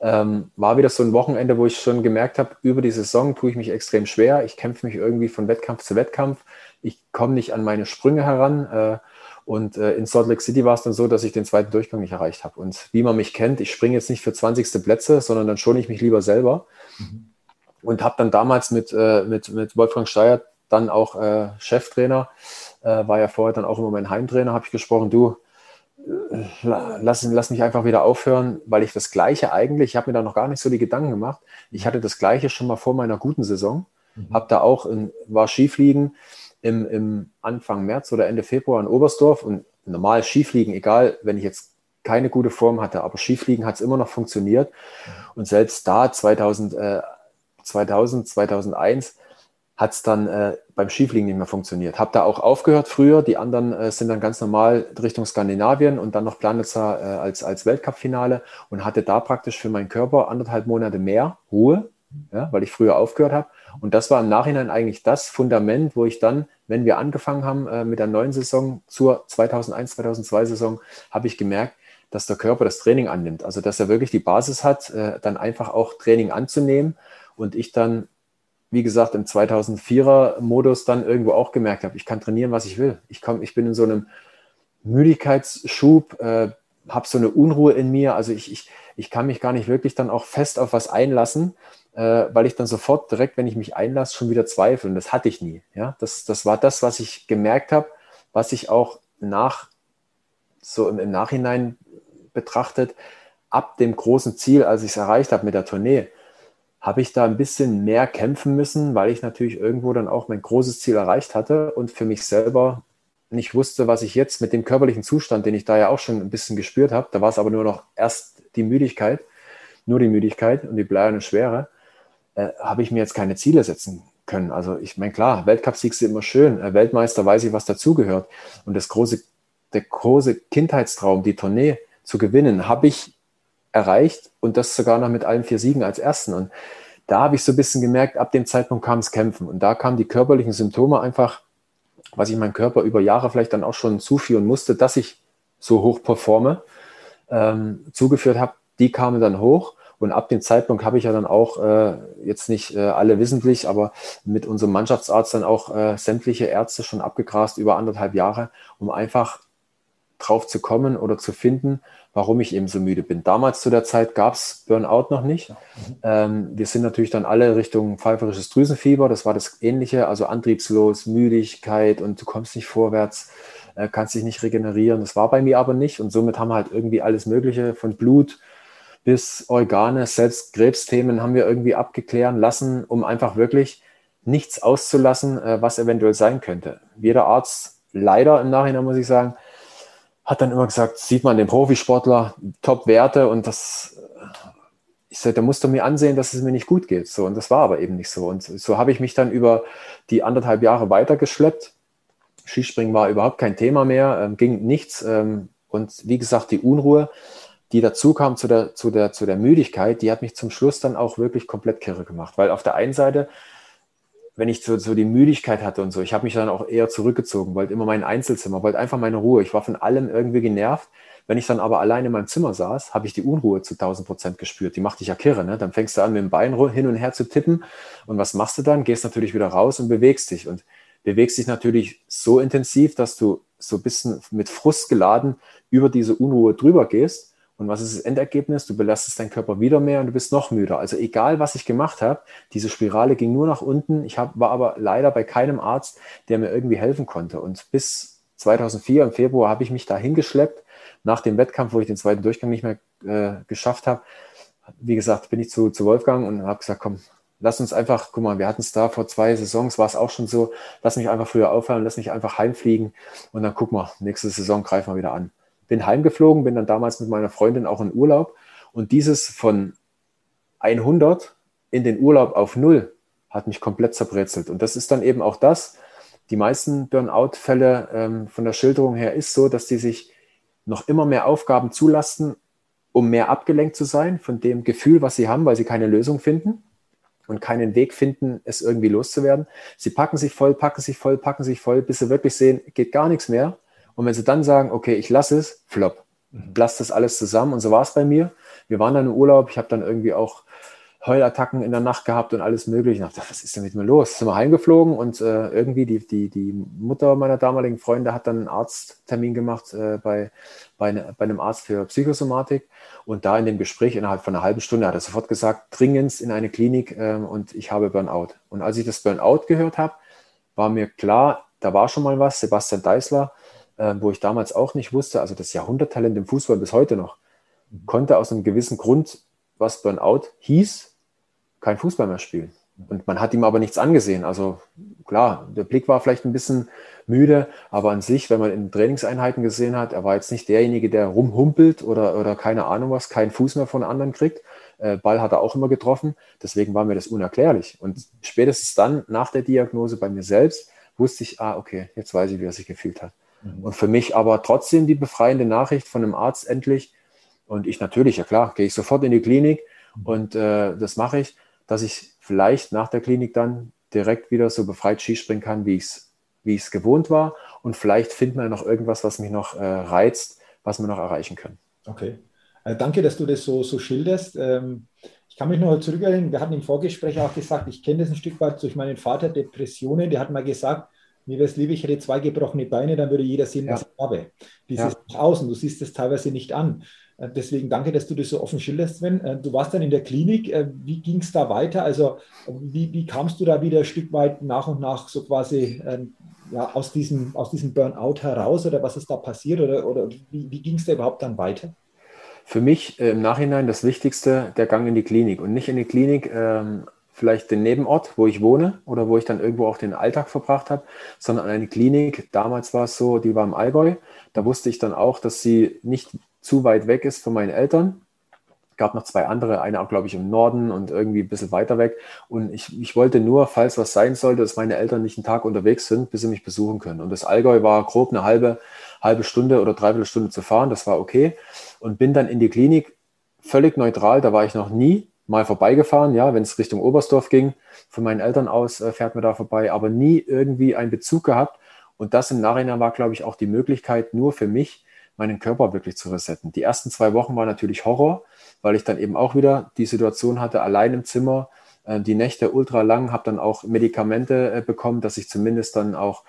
ähm, war wieder so ein Wochenende, wo ich schon gemerkt habe, über die Saison tue ich mich extrem schwer. Ich kämpfe mich irgendwie von Wettkampf zu Wettkampf. Ich komme nicht an meine Sprünge heran. Äh, und äh, in Salt Lake City war es dann so, dass ich den zweiten Durchgang nicht erreicht habe. Und wie man mich kennt, ich springe jetzt nicht für 20. Plätze, sondern dann schone ich mich lieber selber. Mhm. Und habe dann damals mit, äh, mit, mit Wolfgang Steyer dann auch äh, Cheftrainer, äh, war ja vorher dann auch immer mein Heimtrainer, habe ich gesprochen, du, äh, lass, lass mich einfach wieder aufhören, weil ich das Gleiche eigentlich, ich habe mir da noch gar nicht so die Gedanken gemacht, ich hatte das Gleiche schon mal vor meiner guten Saison, mhm. habe da auch, in, war Skifliegen im, im Anfang März oder Ende Februar in Oberstdorf und normal Skifliegen, egal, wenn ich jetzt keine gute Form hatte, aber Skifliegen hat es immer noch funktioniert mhm. und selbst da 2000, äh, 2000 2001 hat es dann äh, beim Skifliegen nicht mehr funktioniert. Habe da auch aufgehört früher. Die anderen äh, sind dann ganz normal Richtung Skandinavien und dann noch Planitzer äh, als, als Weltcup-Finale und hatte da praktisch für meinen Körper anderthalb Monate mehr Ruhe, ja, weil ich früher aufgehört habe. Und das war im Nachhinein eigentlich das Fundament, wo ich dann, wenn wir angefangen haben äh, mit der neuen Saison zur 2001, 2002 Saison, habe ich gemerkt, dass der Körper das Training annimmt. Also dass er wirklich die Basis hat, äh, dann einfach auch Training anzunehmen und ich dann wie gesagt, im 2004er-Modus dann irgendwo auch gemerkt habe, ich kann trainieren, was ich will. Ich, komm, ich bin in so einem Müdigkeitsschub, äh, habe so eine Unruhe in mir. Also ich, ich, ich kann mich gar nicht wirklich dann auch fest auf was einlassen, äh, weil ich dann sofort direkt, wenn ich mich einlasse, schon wieder zweifle. Und das hatte ich nie. Ja? Das, das war das, was ich gemerkt habe, was ich auch nach, so im, im Nachhinein betrachtet, ab dem großen Ziel, als ich es erreicht habe mit der Tournee, habe ich da ein bisschen mehr kämpfen müssen, weil ich natürlich irgendwo dann auch mein großes Ziel erreicht hatte und für mich selber nicht wusste, was ich jetzt mit dem körperlichen Zustand, den ich da ja auch schon ein bisschen gespürt habe, da war es aber nur noch erst die Müdigkeit, nur die Müdigkeit und die bleierne Schwere, äh, habe ich mir jetzt keine Ziele setzen können. Also ich meine, klar, Weltcup-Sieg ist immer schön, äh, Weltmeister weiß ich, was dazugehört. Und das große, der große Kindheitstraum, die Tournee zu gewinnen, habe ich erreicht und das sogar noch mit allen vier Siegen als Ersten. Und da habe ich so ein bisschen gemerkt, ab dem Zeitpunkt kam es Kämpfen. Und da kamen die körperlichen Symptome einfach, was ich meinem Körper über Jahre vielleicht dann auch schon zuführen musste, dass ich so hoch performe, ähm, zugeführt habe, die kamen dann hoch. Und ab dem Zeitpunkt habe ich ja dann auch, äh, jetzt nicht äh, alle wissentlich, aber mit unserem Mannschaftsarzt dann auch äh, sämtliche Ärzte schon abgegrast über anderthalb Jahre, um einfach drauf zu kommen oder zu finden, warum ich eben so müde bin. Damals zu der Zeit gab es Burnout noch nicht. Ähm, wir sind natürlich dann alle Richtung pfeiferisches Drüsenfieber. Das war das Ähnliche, also antriebslos, Müdigkeit und du kommst nicht vorwärts, äh, kannst dich nicht regenerieren. Das war bei mir aber nicht und somit haben wir halt irgendwie alles Mögliche von Blut bis Organe, selbst Krebsthemen haben wir irgendwie abgeklären lassen, um einfach wirklich nichts auszulassen, äh, was eventuell sein könnte. Jeder Arzt, leider im Nachhinein muss ich sagen, hat dann immer gesagt, sieht man den Profisportler, Top-Werte und das, ich sagte, da musst du mir ansehen, dass es mir nicht gut geht. So, und das war aber eben nicht so. Und so habe ich mich dann über die anderthalb Jahre weitergeschleppt. Skispringen war überhaupt kein Thema mehr, ähm, ging nichts. Ähm, und wie gesagt, die Unruhe, die dazu kam zu der, zu, der, zu der Müdigkeit, die hat mich zum Schluss dann auch wirklich komplett kirre gemacht. Weil auf der einen Seite wenn ich so, so die Müdigkeit hatte und so, ich habe mich dann auch eher zurückgezogen, wollte immer mein Einzelzimmer, wollte einfach meine Ruhe. Ich war von allem irgendwie genervt. Wenn ich dann aber allein in meinem Zimmer saß, habe ich die Unruhe zu 1000 Prozent gespürt. Die macht dich ja kirre. Ne? Dann fängst du an, mit dem Bein hin und her zu tippen. Und was machst du dann? Gehst natürlich wieder raus und bewegst dich. Und bewegst dich natürlich so intensiv, dass du so ein bisschen mit Frust geladen über diese Unruhe drüber gehst Und was ist das Endergebnis? Du belastest deinen Körper wieder mehr und du bist noch müder. Also egal, was ich gemacht habe, diese Spirale ging nur nach unten. Ich hab, war aber leider bei keinem Arzt, der mir irgendwie helfen konnte. Und bis 2004 im Februar habe ich mich da hingeschleppt. Nach dem Wettkampf, wo ich den zweiten Durchgang nicht mehr äh, geschafft habe, wie gesagt, bin ich zu, zu Wolfgang und habe gesagt, komm, lass uns einfach, guck mal, wir hatten es da vor zwei Saisons, war es auch schon so, lass mich einfach früher aufhören, lass mich einfach heimfliegen und dann guck mal, nächste Saison greifen wir wieder an bin heimgeflogen, bin dann damals mit meiner Freundin auch in Urlaub und dieses von 100 in den Urlaub auf null hat mich komplett zerbrezelt. Und das ist dann eben auch das, die meisten Burnout-Fälle ähm, von der Schilderung her ist so, dass die sich noch immer mehr Aufgaben zulasten, um mehr abgelenkt zu sein von dem Gefühl, was sie haben, weil sie keine Lösung finden und keinen Weg finden, es irgendwie loszuwerden. Sie packen sich voll, packen sich voll, packen sich voll, bis sie wirklich sehen, geht gar nichts mehr. Und wenn sie dann sagen, okay, ich lasse es, flop, mhm. lass das alles zusammen. Und so war es bei mir. Wir waren dann im Urlaub. Ich habe dann irgendwie auch Heulattacken in der Nacht gehabt und alles Mögliche. Ich dachte, was ist denn mit mir los? Sind wir heimgeflogen und äh, irgendwie die, die, die Mutter meiner damaligen Freunde hat dann einen Arzttermin gemacht äh, bei, bei, ne, bei, einem Arzt für Psychosomatik. Und da in dem Gespräch innerhalb von einer halben Stunde hat er sofort gesagt, dringend in eine Klinik äh, und ich habe Burnout. Und als ich das Burnout gehört habe, war mir klar, da war schon mal was. Sebastian Deißler äh, wo ich damals auch nicht wusste, also das Jahrhunderttalent im Fußball bis heute noch, konnte aus einem gewissen Grund, was Burnout hieß, kein Fußball mehr spielen. Und man hat ihm aber nichts angesehen. Also klar, der Blick war vielleicht ein bisschen müde, aber an sich, wenn man in Trainingseinheiten gesehen hat, er war jetzt nicht derjenige, der rumhumpelt oder, oder keine Ahnung was, keinen Fuß mehr von anderen kriegt. Äh, Ball hat er auch immer getroffen. Deswegen war mir das unerklärlich. Und spätestens dann, nach der Diagnose bei mir selbst, wusste ich, ah, okay, jetzt weiß ich, wie er sich gefühlt hat. Mhm. Und für mich aber trotzdem die befreiende Nachricht von einem Arzt endlich. Und ich natürlich, ja klar, gehe ich sofort in die Klinik und äh, das mache ich, dass ich vielleicht nach der Klinik dann direkt wieder so befreit Skispringen kann, wie ich es wie gewohnt war. Und vielleicht finden wir noch irgendwas, was mich noch äh, reizt, was wir noch erreichen können. Okay. Also danke, dass du das so, so schilderst. Ähm, ich kann mich noch zurückerinnern, wir hatten im Vorgespräch auch gesagt, ich kenne das ein Stück weit durch meinen Vater, Depressionen. Der hat mal gesagt, mir wäre es lieber, ich hätte zwei gebrochene Beine, dann würde jeder sehen, ja. was ich habe. Dieses ja. nach außen, du siehst es teilweise nicht an. Äh, deswegen danke, dass du das so offen schilderst, Sven. Äh, du warst dann in der Klinik. Äh, wie ging es da weiter? Also wie, wie, kamst du da wieder ein Stück weit nach und nach so quasi ja, aus, diesem, aus diesem Burnout heraus oder was ist da passiert oder, oder wie, wie ging es da überhaupt dann weiter? Für mich im Nachhinein das Wichtigste, der Gang in die Klinik und nicht in die Klinik ähm, vielleicht den Nebenort, wo ich wohne oder wo ich dann irgendwo auch den Alltag verbracht habe, sondern an eine Klinik. Damals war es so, die war im Allgäu. Da wusste ich dann auch, dass sie nicht zu weit weg ist von meinen Eltern. Gab noch zwei andere, eine auch, glaube ich, im Norden und irgendwie ein bisschen weiter weg. Und ich, ich wollte nur, falls was sein sollte, dass meine Eltern nicht einen Tag unterwegs sind, bis sie mich besuchen können. Und das Allgäu war grob eine halbe, halbe Stunde oder dreiviertel Stunde zu fahren. Das war okay. Und bin dann in die Klinik völlig neutral. Da war ich noch nie mal vorbeigefahren, ja, wenn es Richtung Oberstdorf ging. Von meinen Eltern aus äh, fährt man da vorbei, aber nie irgendwie einen Bezug gehabt. Und das im Nachhinein war, glaube ich, auch die Möglichkeit, nur für mich meinen Körper wirklich zu resetten. Die ersten zwei Wochen war natürlich Horror, weil ich dann eben auch wieder die Situation hatte, allein im Zimmer, äh, die Nächte ultra lang, habe dann auch Medikamente äh, bekommen, dass ich zumindest dann auch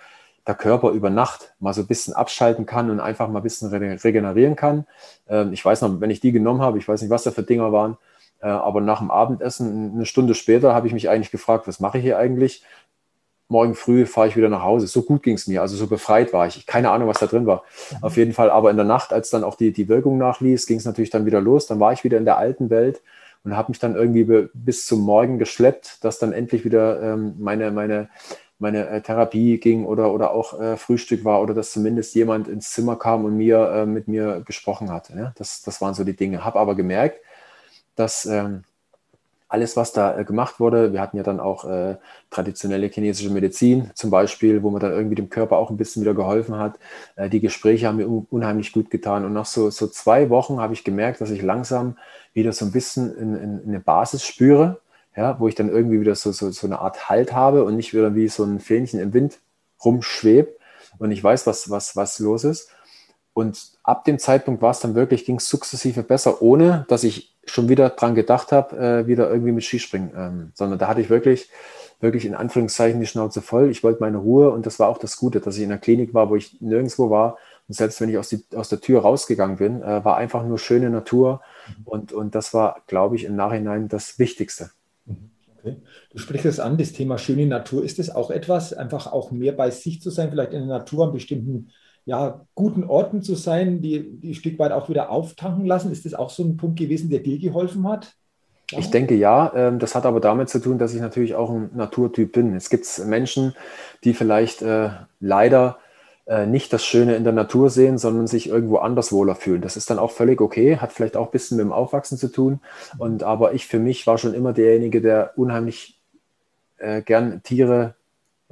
der Körper über Nacht mal so ein bisschen abschalten kann und einfach mal ein bisschen regenerieren kann. Ähm, ich weiß noch, wenn ich die genommen habe, ich weiß nicht, was da für Dinger waren, aber nach dem Abendessen, eine Stunde später, habe ich mich eigentlich gefragt, was mache ich hier eigentlich? Morgen früh fahre ich wieder nach Hause. So gut ging es mir, also so befreit war ich. Keine Ahnung, was da drin war. Mhm. Auf jeden Fall, aber in der Nacht, als dann auch die, die Wirkung nachließ, ging es natürlich dann wieder los. Dann war ich wieder in der alten Welt und habe mich dann irgendwie bis zum Morgen geschleppt, dass dann endlich wieder ähm, meine, meine, meine äh, Therapie ging oder, oder auch äh, Frühstück war oder dass zumindest jemand ins Zimmer kam und mir äh, mit mir gesprochen hat. Ja? Das, das waren so die Dinge. Habe aber gemerkt, dass ähm, alles, was da äh, gemacht wurde, wir hatten ja dann auch äh, traditionelle chinesische Medizin zum Beispiel, wo man dann irgendwie dem Körper auch ein bisschen wieder geholfen hat. Äh, die Gespräche haben mir un unheimlich gut getan. Und nach so, so zwei Wochen habe ich gemerkt, dass ich langsam wieder so ein bisschen in, in, in eine Basis spüre, ja, wo ich dann irgendwie wieder so, so, so eine Art Halt habe und nicht wieder wie so ein Fähnchen im Wind rumschwebe und ich weiß, was, was, was los ist. Und ab dem Zeitpunkt war es dann wirklich, ging es sukzessive besser, ohne dass ich schon wieder dran gedacht habe, äh, wieder irgendwie mit Skispringen. Ähm, sondern da hatte ich wirklich, wirklich in Anführungszeichen die Schnauze voll. Ich wollte meine Ruhe und das war auch das Gute, dass ich in der Klinik war, wo ich nirgendwo war, Und selbst wenn ich aus, die, aus der Tür rausgegangen bin, äh, war einfach nur schöne Natur. Mhm. Und, und das war, glaube ich, im Nachhinein das Wichtigste. Mhm. Okay. Du sprichst es an, das Thema schöne Natur. Ist es auch etwas, einfach auch mehr bei sich zu sein, vielleicht in der Natur an bestimmten ja, guten Orten zu sein, die, die ein Stück weit auch wieder auftanken lassen? Ist das auch so ein Punkt gewesen, der dir geholfen hat? Ja. Ich denke ja. Ähm, das hat aber damit zu tun, dass ich natürlich auch ein Naturtyp bin. Es gibt Menschen, die vielleicht äh, leider äh, nicht das Schöne in der Natur sehen, sondern sich irgendwo anders wohler fühlen. Das ist dann auch völlig okay, hat vielleicht auch ein bisschen mit dem Aufwachsen zu tun. Und aber ich für mich war schon immer derjenige, der unheimlich äh, gern Tiere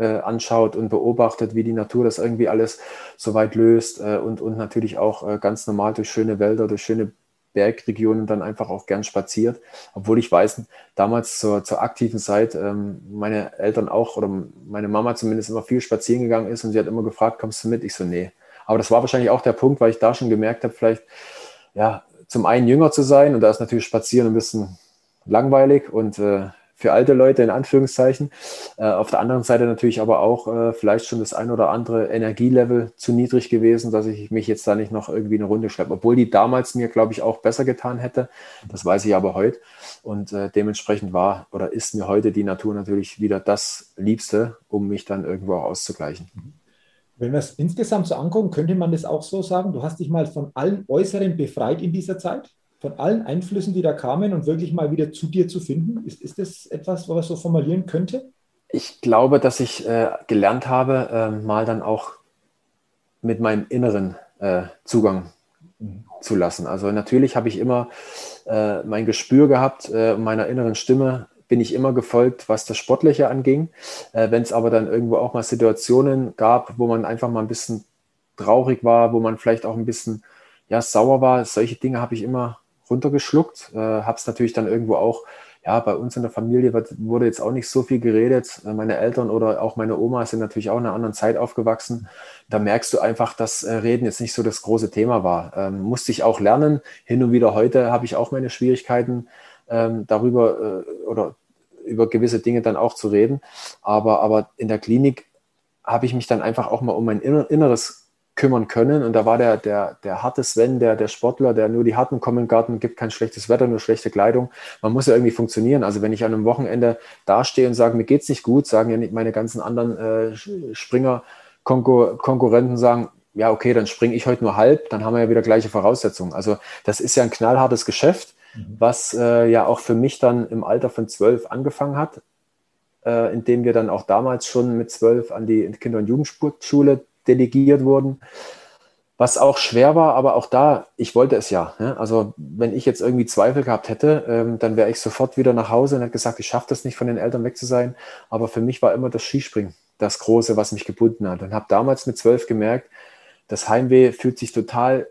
anschaut und beobachtet, wie die Natur das irgendwie alles so weit löst äh, und, und natürlich auch äh, ganz normal durch schöne Wälder, durch schöne Bergregionen dann einfach auch gern spaziert. Obwohl ich weiß, damals zur, zur aktiven Zeit ähm, meine Eltern auch oder meine Mama zumindest immer viel spazieren gegangen ist und sie hat immer gefragt, kommst du mit? Ich so, nee. Aber das war wahrscheinlich auch der Punkt, weil ich da schon gemerkt habe, vielleicht, ja, zum einen jünger zu sein und da ist natürlich Spazieren ein bisschen langweilig und äh, für alte Leute in Anführungszeichen. Äh, auf der anderen Seite natürlich aber auch äh, vielleicht schon das ein oder andere Energielevel zu niedrig gewesen, dass ich mich jetzt da nicht noch irgendwie eine Runde schleppe. Obwohl die damals mir, glaube ich, auch besser getan hätte. Das weiß ich aber heute. Und äh, dementsprechend war oder ist mir heute die Natur natürlich wieder das Liebste, um mich dann irgendwo auch auszugleichen. Wenn wir es insgesamt so angucken, könnte man das auch so sagen, du hast dich mal von allen Äußeren befreit in dieser Zeit? Von allen Einflüssen, die da kamen und wirklich mal wieder zu dir zu finden? Ist, ist das etwas, was man so formulieren könnte? Ich glaube, dass ich äh, gelernt habe, äh, mal dann auch mit meinem Inneren äh, Zugang mhm. zu lassen. Also natürlich habe ich immer äh, mein Gespür gehabt, äh, meiner inneren Stimme bin ich immer gefolgt, was das Sportliche anging. Äh, Wenn es aber dann irgendwo auch mal Situationen gab, wo man einfach mal ein bisschen traurig war, wo man vielleicht auch ein bisschen ja, sauer war, solche Dinge habe ich immer runtergeschluckt. Äh, habe es natürlich dann irgendwo auch, ja, bei uns in der Familie wurde jetzt auch nicht so viel geredet. Äh, meine Eltern oder auch meine Oma sind natürlich auch in einer anderen Zeit aufgewachsen. Da merkst du einfach, dass äh, Reden jetzt nicht so das große Thema war. Ähm, musste ich auch lernen. Hin und wieder heute habe ich auch meine Schwierigkeiten ähm, darüber äh, oder über gewisse Dinge dann auch zu reden. Aber, aber in der Klinik habe ich mich dann einfach auch mal um mein Inneres kümmern können. Und da war der, der, der harte Sven, der, der Sportler, der nur die harten kommen Garten, gibt kein schlechtes Wetter, nur schlechte Kleidung. Man muss ja irgendwie funktionieren. Also wenn ich an einem Wochenende dastehe und sage, mir geht's nicht gut, sagen ja nicht meine ganzen anderen äh, Springer, Konkur Konkurrenten sagen, ja, okay, dann springe ich heute nur halb, dann haben wir ja wieder gleiche Voraussetzungen. Also das ist ja ein knallhartes Geschäft, mhm. was äh, ja auch für mich dann im Alter von zwölf angefangen hat, äh, indem wir dann auch damals schon mit zwölf an die Kinder- und Jugendsportschule delegiert wurden. Was auch schwer war, aber auch da, ich wollte es ja. Ne? Also wenn ich jetzt irgendwie Zweifel gehabt hätte, ähm, dann wäre ich sofort wieder nach Hause und hätte gesagt, ich schaffe das nicht, von den Eltern weg zu sein. Aber für mich war immer das Skispringen das Große, was mich gebunden hat. Und habe damals mit zwölf gemerkt, das Heimweh fühlt sich total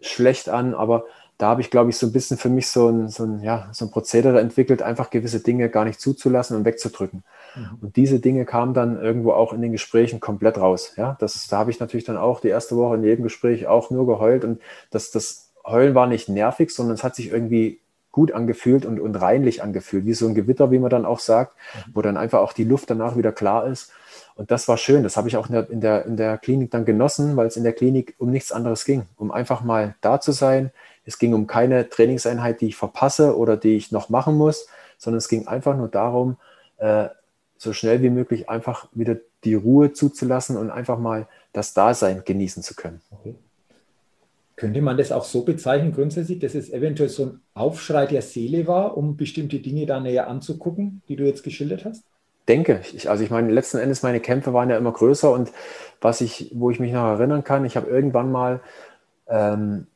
schlecht an, aber da habe ich, glaube ich, so ein bisschen für mich so ein, so ein, ja, so ein Prozedere entwickelt, einfach gewisse Dinge gar nicht zuzulassen und wegzudrücken. Mhm. Und diese Dinge kamen dann irgendwo auch in den Gesprächen komplett raus. Ja, das, da habe ich natürlich dann auch die erste Woche in jedem Gespräch auch nur geheult und das, das Heulen war nicht nervig, sondern es hat sich irgendwie gut angefühlt und, und reinlich angefühlt, wie so ein Gewitter, wie man dann auch sagt, mhm. wo dann einfach auch die Luft danach wieder klar ist. Und das war schön. Das habe ich auch in der, in der, in der Klinik dann genossen, weil es in der Klinik um nichts anderes ging. Um einfach mal da zu sein. Es ging um keine Trainingseinheit, die ich verpasse oder die ich noch machen muss, sondern es ging einfach nur darum, äh, so schnell wie möglich einfach wieder die Ruhe zuzulassen und einfach mal das Dasein genießen zu können. Okay. Könnte man das auch so bezeichnen, grundsätzlich, dass es eventuell so ein Aufschrei der Seele war, um bestimmte Dinge da näher anzugucken, die du jetzt geschildert hast? Denke. Ich, also ich meine, letzten Endes, meine Kämpfe waren ja immer größer und was ich, wo ich mich noch erinnern kann, ich habe irgendwann mal ähm,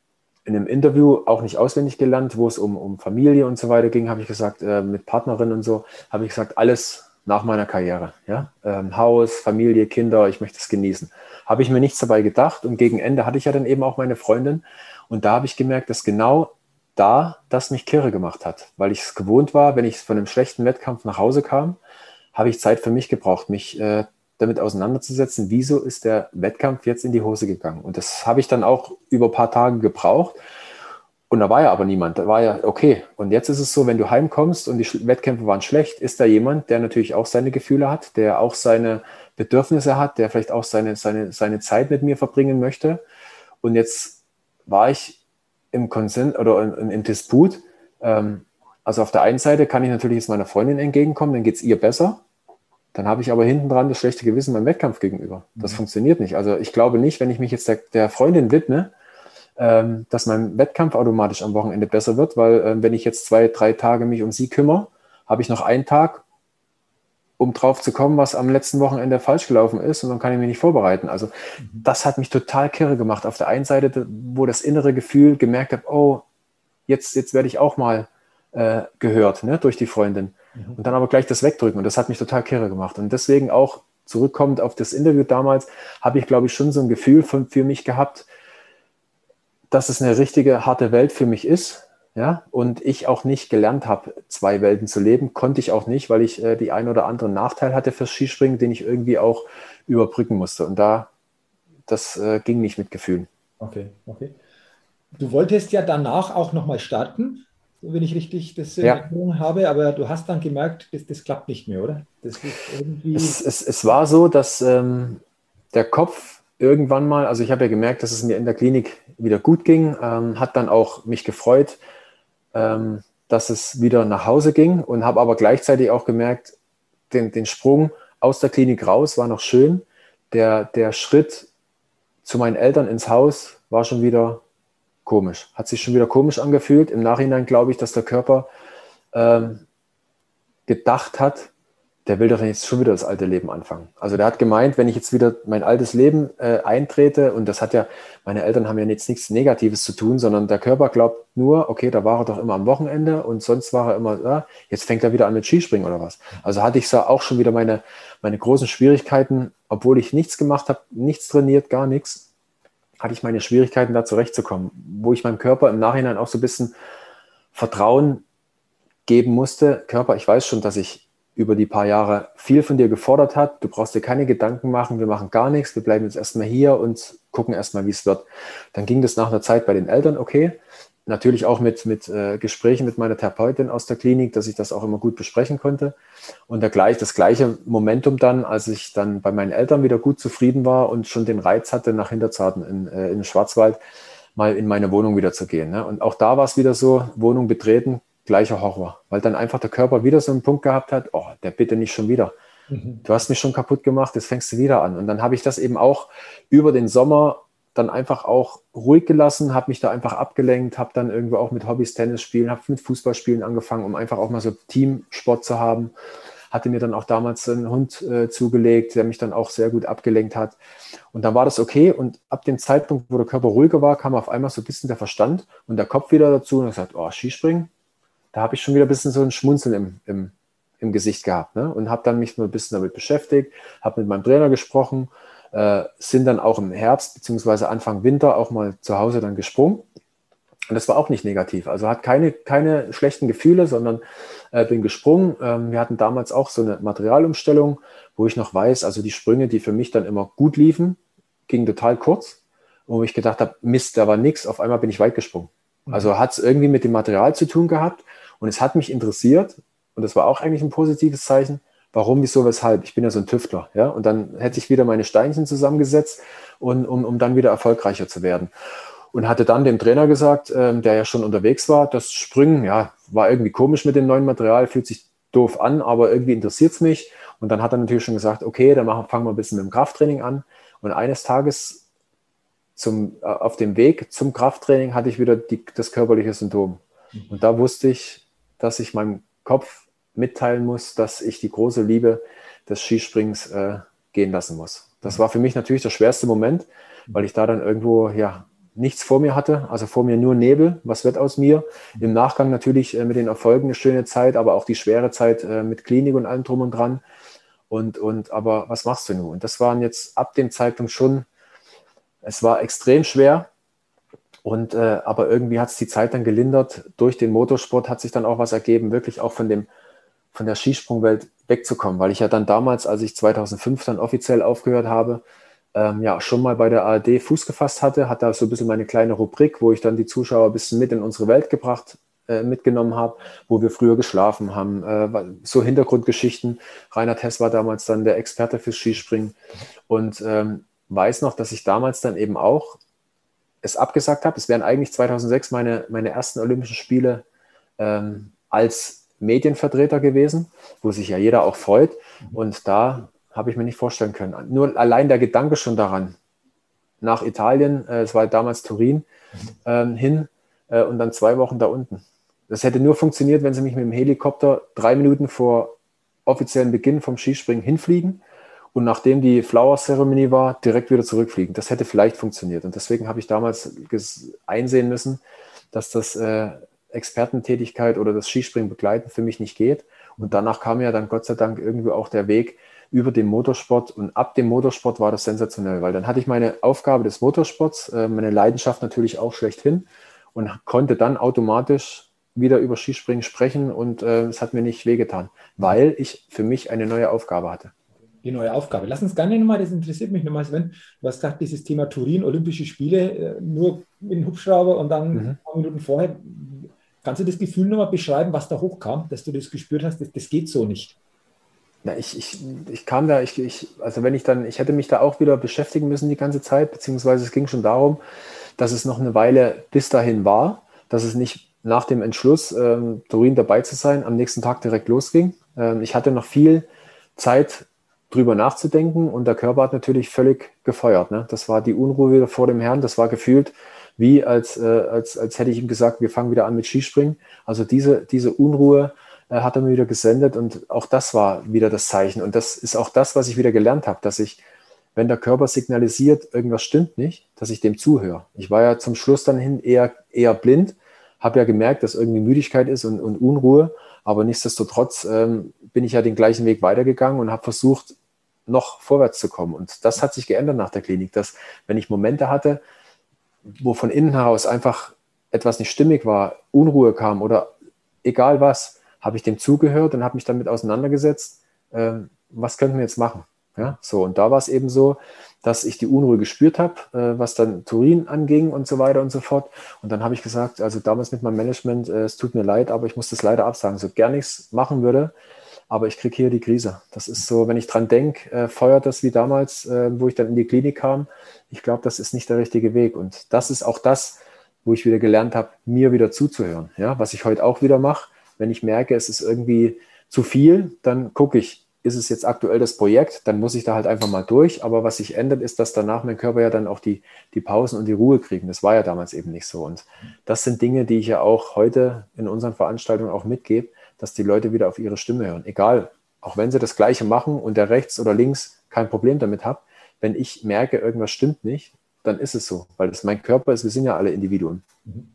in einem Interview auch nicht auswendig gelernt, wo es um, um Familie und so weiter ging, habe ich gesagt, äh, mit Partnerin und so, habe ich gesagt, alles nach meiner Karriere. Ja? Ähm, Haus, Familie, Kinder, ich möchte es genießen. Habe ich mir nichts dabei gedacht und gegen Ende hatte ich ja dann eben auch meine Freundin und da habe ich gemerkt, dass genau da das mich kirre gemacht hat, weil ich es gewohnt war, wenn ich von einem schlechten Wettkampf nach Hause kam, habe ich Zeit für mich gebraucht, mich äh, damit auseinanderzusetzen, wieso ist der Wettkampf jetzt in die Hose gegangen. Und das habe ich dann auch über ein paar Tage gebraucht. Und da war ja aber niemand. Da war ja okay. Und jetzt ist es so, wenn du heimkommst und die Wettkämpfe waren schlecht, ist da jemand, der natürlich auch seine Gefühle hat, der auch seine Bedürfnisse hat, der vielleicht auch seine, seine, seine Zeit mit mir verbringen möchte. Und jetzt war ich im Konsens oder in, im Disput. Ähm, also auf der einen Seite kann ich natürlich jetzt meiner Freundin entgegenkommen, dann geht es ihr besser. Dann habe ich aber hinten dran das schlechte Gewissen meinem Wettkampf gegenüber. Das mhm. funktioniert nicht. Also ich glaube nicht, wenn ich mich jetzt der, der Freundin widme, ähm, dass mein Wettkampf automatisch am Wochenende besser wird, weil äh, wenn ich jetzt zwei, drei Tage mich um sie kümmere, habe ich noch einen Tag, um drauf zu kommen, was am letzten Wochenende falsch gelaufen ist und dann kann ich mich nicht vorbereiten. Also mhm. das hat mich total kirre gemacht. Auf der einen Seite, wo das innere Gefühl gemerkt habe, oh, jetzt, jetzt werde ich auch mal äh, gehört ne, durch die Freundin. Mhm. Und dann aber gleich das wegdrücken und das hat mich total kirre gemacht. Und deswegen auch zurückkommend auf das Interview damals, habe ich, glaube ich, schon so ein Gefühl von, für mich gehabt, dass es eine richtige harte Welt für mich ist. Ja, und ich auch nicht gelernt habe, zwei Welten zu leben, konnte ich auch nicht, weil ich äh, die ein oder andere Nachteil hatte fürs Skispringen, den ich irgendwie auch überbrücken musste. Und da, das äh, ging nicht mit Gefühlen. Okay, okay. Du wolltest ja danach auch nochmal starten, wenn ich richtig das in ja. Erinnerung habe, aber du hast dann gemerkt, das, das klappt nicht mehr, oder? Es, es, es, war so, dass ähm, der Kopf irgendwann mal, also ich habe ja gemerkt, dass es mir in der Klinik wieder gut ging, ähm, hat dann auch mich gefreut, ähm, dass es wieder nach Hause ging und habe aber gleichzeitig auch gemerkt, den, den Sprung aus der Klinik raus war noch schön. Der, der Schritt zu meinen Eltern ins Haus war schon wieder komisch, hat sich schon wieder komisch angefühlt. Im Nachhinein glaube ich, dass der Körper ähm, gedacht hat, der will doch jetzt schon wieder das alte Leben anfangen. Also der hat gemeint, wenn ich jetzt wieder mein altes Leben äh, eintrete, und das hat ja, meine Eltern haben ja jetzt nichts Negatives zu tun, sondern der Körper glaubt nur, okay, da war er doch immer am Wochenende und sonst war er immer, ja, jetzt fängt er wieder an mit Skispringen oder was. Also hatte ich so auch schon wieder meine, meine großen Schwierigkeiten, obwohl ich nichts gemacht habe, nichts trainiert, gar nichts, hatte ich meine Schwierigkeiten da zurechtzukommen, wo ich meinem Körper im Nachhinein auch so ein bisschen Vertrauen geben musste. Körper, ich weiß schon, dass ich über die paar Jahre viel von dir gefordert hat. Du brauchst dir keine Gedanken machen, wir machen gar nichts, wir bleiben jetzt erstmal hier und gucken erstmal, wie es wird. Dann ging das nach einer Zeit bei den Eltern okay. Natürlich auch mit, mit äh, Gesprächen mit meiner Therapeutin aus der Klinik, dass ich das auch immer gut besprechen konnte. Und der gleich, das gleiche Momentum dann, als ich dann bei meinen Eltern wieder gut zufrieden war und schon den Reiz hatte, nach Hinterzarten in, äh, in den Schwarzwald mal in meine Wohnung wieder zu gehen. Ne? Und auch da war es wieder so, Wohnung betreten, gleicher Horror, weil dann einfach der Körper wieder so einen Punkt gehabt hat, oh, der bitte nicht schon wieder. Mhm. Du hast mich schon kaputt gemacht, jetzt fängst du wieder an. Und dann habe ich das eben auch über den Sommer dann einfach auch ruhig gelassen, habe mich da einfach abgelenkt, habe dann irgendwo auch mit Hobbys Tennis spielen, habe mit Fußballspielen angefangen, um einfach auch mal so Teamsport zu haben. Hatte mir dann auch damals einen Hund äh, zugelegt, der mich dann auch sehr gut abgelenkt hat. Und dann war das okay. Und ab dem Zeitpunkt, wo der Körper ruhiger war, kam auf einmal so ein bisschen der Verstand und der Kopf wieder dazu und gesagt, oh, Skispringen, da habe ich schon wieder ein bisschen so ein Schmunzeln im, im, im Gesicht gehabt ne? und habe dann mich nur ein bisschen damit beschäftigt, habe mit meinem Trainer gesprochen, äh, sind dann auch im Herbst beziehungsweise Anfang Winter auch mal zu Hause dann gesprungen. Und das war auch nicht negativ. Also hat keine, keine schlechten Gefühle, sondern äh, bin gesprungen. Ähm, wir hatten damals auch so eine Materialumstellung, wo ich noch weiß, also die Sprünge, die für mich dann immer gut liefen, gingen total kurz. Wo ich gedacht habe, Mist, da war nichts. Auf einmal bin ich weit gesprungen. Also hat es irgendwie mit dem Material zu tun gehabt. Und es hat mich interessiert, und das war auch eigentlich ein positives Zeichen, warum, wieso, weshalb. Ich bin ja so ein Tüftler, ja. Und dann hätte ich wieder meine Steinchen zusammengesetzt, und, um, um dann wieder erfolgreicher zu werden. Und hatte dann dem Trainer gesagt, ähm, der ja schon unterwegs war, das Springen, ja, war irgendwie komisch mit dem neuen Material, fühlt sich doof an, aber irgendwie interessiert es mich. Und dann hat er natürlich schon gesagt, okay, dann machen, fangen wir ein bisschen mit dem Krafttraining an. Und eines Tages zum, äh, auf dem Weg zum Krafttraining hatte ich wieder die, das körperliche Symptom. Und da wusste ich, dass ich meinem Kopf mitteilen muss, dass ich die große Liebe des Skisprings äh, gehen lassen muss. Das war für mich natürlich der schwerste Moment, weil ich da dann irgendwo ja nichts vor mir hatte, also vor mir nur Nebel, was wird aus mir? Im Nachgang natürlich äh, mit den Erfolgen eine schöne Zeit, aber auch die schwere Zeit äh, mit Klinik und allem drum und dran. Und, und aber was machst du nun? Und das waren jetzt ab dem Zeitpunkt schon, es war extrem schwer, und äh, aber irgendwie hat es die Zeit dann gelindert. Durch den Motorsport hat sich dann auch was ergeben, wirklich auch von dem von der Skisprungwelt wegzukommen, weil ich ja dann damals, als ich 2005 dann offiziell aufgehört habe, ähm, ja schon mal bei der ARD Fuß gefasst hatte, hat da so ein bisschen meine kleine Rubrik, wo ich dann die Zuschauer ein bisschen mit in unsere Welt gebracht, äh, mitgenommen habe, wo wir früher geschlafen haben, äh, so Hintergrundgeschichten. Rainer Tess war damals dann der Experte fürs Skispringen und ähm, weiß noch, dass ich damals dann eben auch es abgesagt habe. Es wären eigentlich 2006 meine, meine ersten Olympischen Spiele ähm, als Medienvertreter gewesen, wo sich ja jeder auch freut. Und da habe ich mir nicht vorstellen können. Nur allein der Gedanke schon daran, nach Italien, äh, es war damals Turin, ähm, hin äh, und dann zwei Wochen da unten. Das hätte nur funktioniert, wenn sie mich mit dem Helikopter drei Minuten vor offiziellen Beginn vom Skispringen hinfliegen und nachdem die Flower-Zeremonie war, direkt wieder zurückfliegen. Das hätte vielleicht funktioniert. Und deswegen habe ich damals einsehen müssen, dass das äh, Expertentätigkeit oder das Skispringen begleiten für mich nicht geht. Und danach kam ja dann Gott sei Dank irgendwie auch der Weg über den Motorsport. Und ab dem Motorsport war das sensationell, weil dann hatte ich meine Aufgabe des Motorsports, äh, meine Leidenschaft natürlich auch schlechthin und konnte dann automatisch wieder über Skispringen sprechen und äh, es hat mir nicht wehgetan, weil ich für mich eine neue Aufgabe hatte die neue Aufgabe. Lass uns gerne nochmal, das interessiert mich nochmal, Sven, du hast gesagt, dieses Thema Turin, Olympische Spiele, äh, nur mit dem Hubschrauber und dann mhm. ein paar Minuten vorher. Kannst du das Gefühl nochmal beschreiben, was da hochkam, dass du das gespürt hast, das, das geht so nicht? Na, ich, ich, ich kam da, ich, ich, also wenn ich dann, ich hätte mich da auch wieder beschäftigen müssen die ganze Zeit, beziehungsweise es ging schon darum, dass es noch eine Weile bis dahin war, dass es nicht nach dem Entschluss, ähm, Turin dabei zu sein, am nächsten Tag direkt losging. Ähm, ich hatte noch viel Zeit drüber nachzudenken und der Körper hat natürlich völlig gefeuert. Ne? Das war die Unruhe wieder vor dem Herrn, das war gefühlt wie als, äh, als, als hätte ich ihm gesagt, wir fangen wieder an mit Skispringen. Also diese, diese Unruhe äh, hat er mir wieder gesendet und auch das war wieder das Zeichen. Und das ist auch das, was ich wieder gelernt habe, dass ich, wenn der Körper signalisiert, irgendwas stimmt nicht, dass ich dem zuhöre. Ich war ja zum Schluss dann hin eher, eher blind, habe ja gemerkt, dass irgendwie Müdigkeit ist und, und Unruhe, aber nichtsdestotrotz ähm, bin ich ja den gleichen Weg weitergegangen und habe versucht, noch vorwärts zu kommen. Und das hat sich geändert nach der Klinik, dass wenn ich Momente hatte, wo von innen heraus einfach etwas nicht stimmig war, Unruhe kam oder egal was, habe ich dem zugehört und habe mich damit auseinandergesetzt, äh, was könnten wir jetzt machen? Ja, so, und da war es eben so, dass ich die Unruhe gespürt habe, äh, was dann Turin anging und so weiter und so fort. Und dann habe ich gesagt, also damals mit meinem Management, äh, es tut mir leid, aber ich muss das leider absagen. So gern nichts machen würde, aber ich kriege hier die Krise. Das ist so, wenn ich dran denke, äh, feuert das wie damals, äh, wo ich dann in die Klinik kam. Ich glaube, das ist nicht der richtige Weg. Und das ist auch das, wo ich wieder gelernt habe, mir wieder zuzuhören. Ja, was ich heute auch wieder mache, wenn ich merke, es ist irgendwie zu viel, dann gucke ich, ist es jetzt aktuell das Projekt, dann muss ich da halt einfach mal durch. Aber was sich ändert, ist, dass danach mein Körper ja dann auch die, die Pausen und die Ruhe kriegen. Das war ja damals eben nicht so. Und das sind Dinge, die ich ja auch heute in unseren Veranstaltungen auch mitgebe, dass die Leute wieder auf ihre Stimme hören. Egal, auch wenn sie das Gleiche machen und der rechts oder links kein Problem damit hat, wenn ich merke, irgendwas stimmt nicht, dann ist es so, weil das mein Körper ist, wir sind ja alle Individuen. Mhm.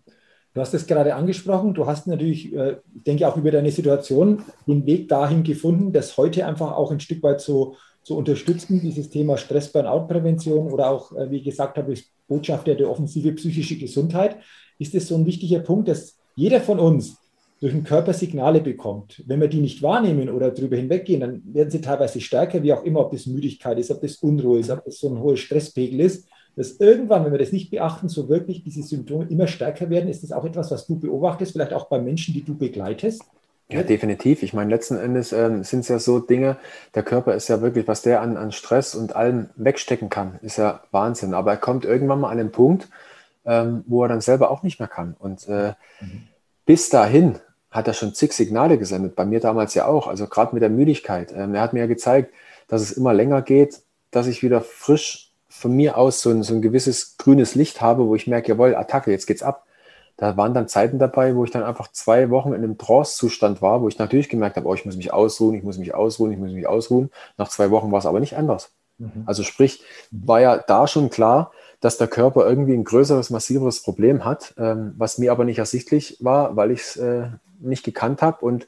Du hast es gerade angesprochen, du hast natürlich, äh, ich denke auch über deine Situation, den Weg dahin gefunden, das heute einfach auch ein Stück weit zu, zu unterstützen, dieses Thema Stress-Burnout-Prävention oder auch, äh, wie gesagt habe, ich Botschafter der offensive psychische Gesundheit. Ist es so ein wichtiger Punkt, dass jeder von uns durch den Körper Signale bekommt. Wenn wir die nicht wahrnehmen oder darüber hinweggehen, dann werden sie teilweise stärker, wie auch immer, ob das Müdigkeit ist, ob das Unruhe ist, ob das so ein hoher Stresspegel ist. Dass irgendwann, wenn wir das nicht beachten, so wirklich diese Symptome immer stärker werden, ist das auch etwas, was du beobachtest, vielleicht auch bei Menschen, die du begleitest? Ja, definitiv. Ich meine, letzten Endes ähm, sind es ja so Dinge, der Körper ist ja wirklich, was der an, an Stress und allem wegstecken kann, ist ja Wahnsinn. Aber er kommt irgendwann mal an den Punkt, ähm, wo er dann selber auch nicht mehr kann. Und äh, mhm. Bis dahin hat er schon zig Signale gesendet, bei mir damals ja auch, also gerade mit der Müdigkeit. Ähm, er hat mir ja gezeigt, dass es immer länger geht, dass ich wieder frisch von mir aus so ein, so ein gewisses grünes Licht habe, wo ich merke, jawohl, Attacke, jetzt geht's ab. Da waren dann Zeiten dabei, wo ich dann einfach zwei Wochen in einem Trance-Zustand war, wo ich natürlich gemerkt habe, oh, ich muss mich ausruhen, ich muss mich ausruhen, ich muss mich ausruhen. Nach zwei Wochen war es aber nicht anders. Mhm. Also sprich, war ja da schon klar, dass der Körper irgendwie ein größeres, massiveres Problem hat, ähm, was mir aber nicht ersichtlich war, weil ich es äh, nicht gekannt habe und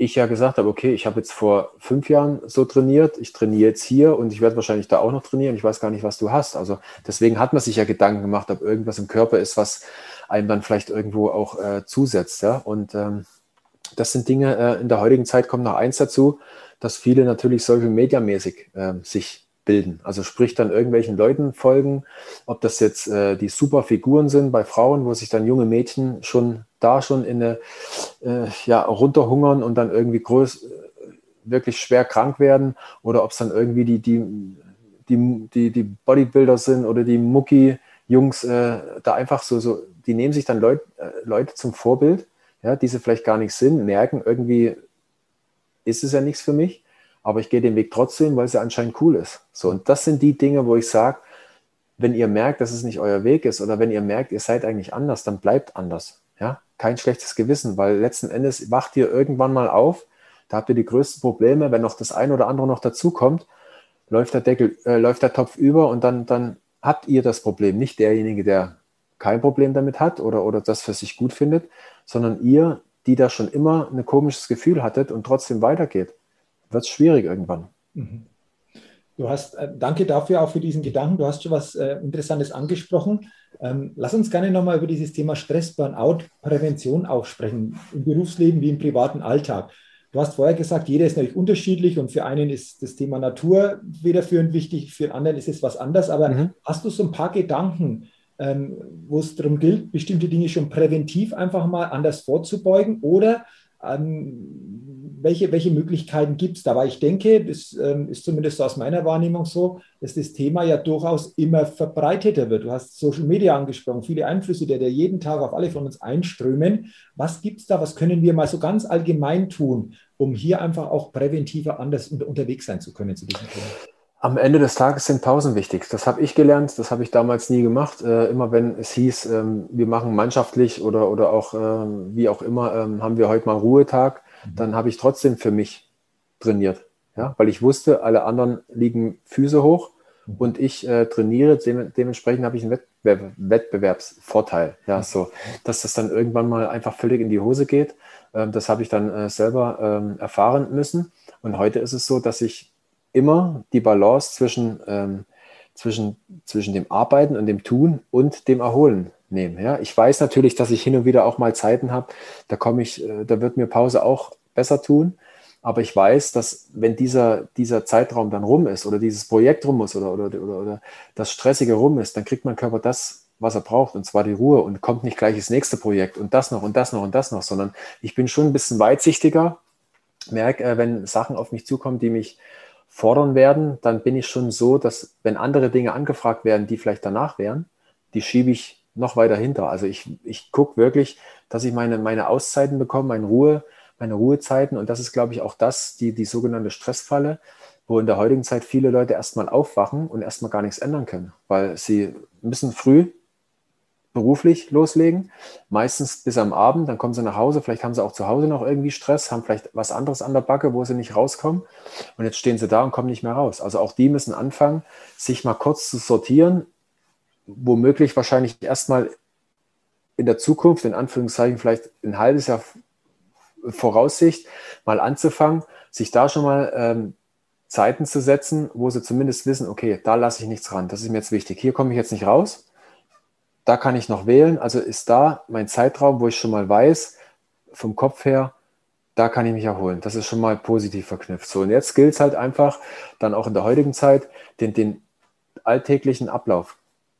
ich ja gesagt habe, okay, ich habe jetzt vor fünf Jahren so trainiert, ich trainiere jetzt hier und ich werde wahrscheinlich da auch noch trainieren. Ich weiß gar nicht, was du hast. Also deswegen hat man sich ja Gedanken gemacht, ob irgendwas im Körper ist, was einem dann vielleicht irgendwo auch äh, zusetzt. Ja? Und ähm, das sind Dinge, äh, in der heutigen Zeit kommt noch eins dazu, dass viele natürlich Social Media mäßig äh, sich bilden. Also sprich dann irgendwelchen Leuten folgen, ob das jetzt äh, die super Figuren sind bei Frauen, wo sich dann junge Mädchen schon da schon in eine, äh, ja, runterhungern und dann irgendwie groß, wirklich schwer krank werden oder ob es dann irgendwie die, die, die, die, die Bodybuilder sind oder die Mucki, Jungs äh, da einfach so, so, die nehmen sich dann Leut, äh, Leute zum Vorbild, ja, die sie vielleicht gar nicht sind, merken, irgendwie ist es ja nichts für mich, aber ich gehe den Weg trotzdem, weil es ja anscheinend cool ist. So, und das sind die Dinge, wo ich sage, wenn ihr merkt, dass es nicht euer Weg ist oder wenn ihr merkt, ihr seid eigentlich anders, dann bleibt anders. Ja, kein schlechtes Gewissen, weil letzten Endes wacht ihr irgendwann mal auf, da habt ihr die größten Probleme, wenn noch das eine oder andere noch dazukommt, läuft der Deckel, äh, läuft der Topf über und dann, dann habt ihr das Problem, nicht derjenige, der kein Problem damit hat oder, oder das für sich gut findet, sondern ihr, die da schon immer ein komisches Gefühl hattet und trotzdem weitergeht, wird es schwierig irgendwann. Mhm. Du hast, äh, danke dafür auch für diesen Gedanken. Du hast schon was äh, Interessantes angesprochen. Ähm, lass uns gerne nochmal über dieses Thema Stress, Burnout, Prävention auch sprechen, im Berufsleben wie im privaten Alltag. Du hast vorher gesagt, jeder ist natürlich unterschiedlich und für einen ist das Thema Natur federführend wichtig, für den anderen ist es was anderes. Aber mhm. hast du so ein paar Gedanken, ähm, wo es darum gilt, bestimmte Dinge schon präventiv einfach mal anders vorzubeugen oder ähm, welche, welche Möglichkeiten gibt es da? Weil ich denke, das ähm, ist zumindest aus meiner Wahrnehmung so, dass das Thema ja durchaus immer verbreiteter wird. Du hast Social Media angesprochen, viele Einflüsse, die, die jeden Tag auf alle von uns einströmen. Was gibt es da? Was können wir mal so ganz allgemein tun, um hier einfach auch präventiver anders unter, unterwegs sein zu können zu diesem Thema? Am Ende des Tages sind Pausen wichtig. Das habe ich gelernt, das habe ich damals nie gemacht. Äh, immer wenn es hieß, ähm, wir machen mannschaftlich oder, oder auch ähm, wie auch immer, ähm, haben wir heute mal Ruhetag, mhm. dann habe ich trotzdem für mich trainiert. Ja? Weil ich wusste, alle anderen liegen Füße hoch mhm. und ich äh, trainiere. Dem, dementsprechend habe ich einen Wettbewerb, Wettbewerbsvorteil. Ja, mhm. so, dass das dann irgendwann mal einfach völlig in die Hose geht. Ähm, das habe ich dann äh, selber ähm, erfahren müssen. Und heute ist es so, dass ich immer die Balance zwischen, ähm, zwischen, zwischen dem Arbeiten und dem Tun und dem Erholen nehmen. Ja? Ich weiß natürlich, dass ich hin und wieder auch mal Zeiten habe, da komme ich, äh, da wird mir Pause auch besser tun. Aber ich weiß, dass wenn dieser, dieser Zeitraum dann rum ist oder dieses Projekt rum ist oder, oder, oder, oder das Stressige rum ist, dann kriegt mein Körper das, was er braucht, und zwar die Ruhe und kommt nicht gleich das nächste Projekt und das noch und das noch und das noch, sondern ich bin schon ein bisschen weitsichtiger, merke, äh, wenn Sachen auf mich zukommen, die mich fordern werden, dann bin ich schon so, dass wenn andere Dinge angefragt werden, die vielleicht danach wären, die schiebe ich noch weiter hinter. Also ich, ich gucke wirklich, dass ich meine, meine Auszeiten bekomme, meine Ruhe, meine Ruhezeiten. Und das ist, glaube ich, auch das, die, die sogenannte Stressfalle, wo in der heutigen Zeit viele Leute erstmal aufwachen und erstmal gar nichts ändern können, weil sie müssen früh beruflich loslegen, meistens bis am Abend, dann kommen sie nach Hause, vielleicht haben sie auch zu Hause noch irgendwie Stress, haben vielleicht was anderes an der Backe, wo sie nicht rauskommen und jetzt stehen sie da und kommen nicht mehr raus. Also auch die müssen anfangen, sich mal kurz zu sortieren, womöglich wahrscheinlich erstmal in der Zukunft, in Anführungszeichen vielleicht ein halbes Jahr Voraussicht, mal anzufangen, sich da schon mal ähm, Zeiten zu setzen, wo sie zumindest wissen, okay, da lasse ich nichts ran, das ist mir jetzt wichtig. Hier komme ich jetzt nicht raus, da kann ich noch wählen. Also ist da mein Zeitraum, wo ich schon mal weiß, vom Kopf her, da kann ich mich erholen. Das ist schon mal positiv verknüpft. So, und jetzt gilt es halt einfach, dann auch in der heutigen Zeit, den, den alltäglichen Ablauf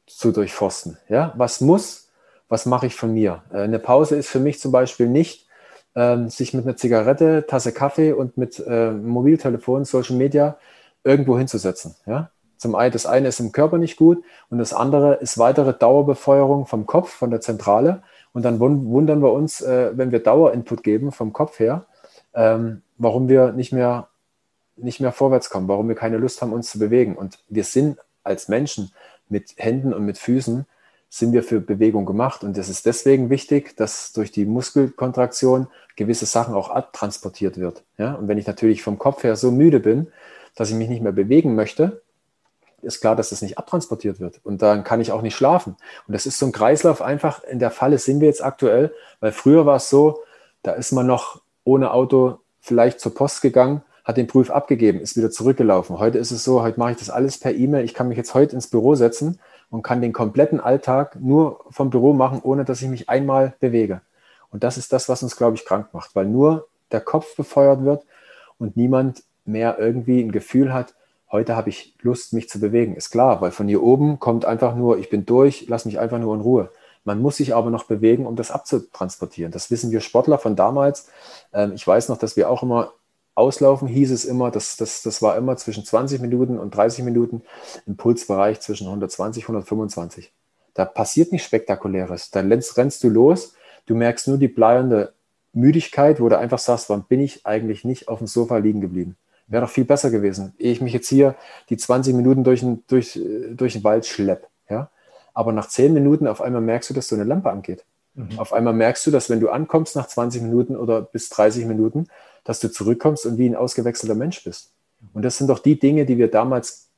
zu durchforsten. Ja, was muss, was mache ich von mir? Äh, eine Pause ist für mich zum Beispiel nicht, ähm, sich mit einer Zigarette, Tasse Kaffee und mit äh, Mobiltelefon, Social Media irgendwo hinzusetzen. Ja? Zum einen, das eine ist im Körper nicht gut und das andere ist weitere Dauerbefeuerung vom Kopf, von der Zentrale. Und dann wundern wir uns, äh, wenn wir Dauerinput geben vom Kopf her, ähm, warum wir nicht mehr, nicht mehr vorwärts kommen, warum wir keine Lust haben, uns zu bewegen. Und wir sind als Menschen mit Händen und mit Füßen, sind wir für Bewegung gemacht. Und es ist deswegen wichtig, dass durch die Muskelkontraktion gewisse Sachen auch abtransportiert wird. Ja? Und wenn ich natürlich vom Kopf her so müde bin, dass ich mich nicht mehr bewegen möchte, ist klar, dass das nicht abtransportiert wird. Und dann kann ich auch nicht schlafen. Und das ist so ein Kreislauf einfach. In der Falle sind wir jetzt aktuell, weil früher war es so, da ist man noch ohne Auto vielleicht zur Post gegangen, hat den Prüf abgegeben, ist wieder zurückgelaufen. Heute ist es so, heute mache ich das alles per E-Mail. Ich kann mich jetzt heute ins Büro setzen und kann den kompletten Alltag nur vom Büro machen, ohne dass ich mich einmal bewege. Und das ist das, was uns, glaube ich, krank macht, weil nur der Kopf befeuert wird und niemand mehr irgendwie ein Gefühl hat, heute habe ich Lust, mich zu bewegen. Ist klar, weil von hier oben kommt einfach nur, ich bin durch, lass mich einfach nur in Ruhe. Man muss sich aber noch bewegen, um das abzutransportieren. Das wissen wir Sportler von damals. Ähm, ich weiß noch, dass wir auch immer auslaufen, hieß es immer, das, das, das war immer zwischen 20 Minuten und 30 Minuten im Pulsbereich zwischen 120 und 125. Da passiert nichts Spektakuläres. Dann rennst, rennst du los, du merkst nur die bleiernde Müdigkeit, wo du einfach sagst, wann bin ich eigentlich nicht auf dem Sofa liegen geblieben? Wäre doch viel besser gewesen, ehe ich mich jetzt hier die 20 Minuten durch den, durch, durch den Wald schlepp. Ja? Aber nach 10 Minuten auf einmal merkst du, dass so eine Lampe angeht. Mhm. Auf einmal merkst du, dass wenn du ankommst nach 20 Minuten oder bis 30 Minuten, dass du zurückkommst und wie ein ausgewechselter Mensch bist. Und das sind doch die Dinge, die wir damals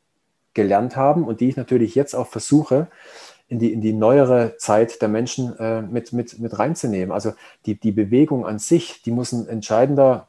gelernt haben und die ich natürlich jetzt auch versuche, in die, in die neuere Zeit der Menschen äh, mit, mit, mit reinzunehmen. Also die, die Bewegung an sich, die muss ein entscheidender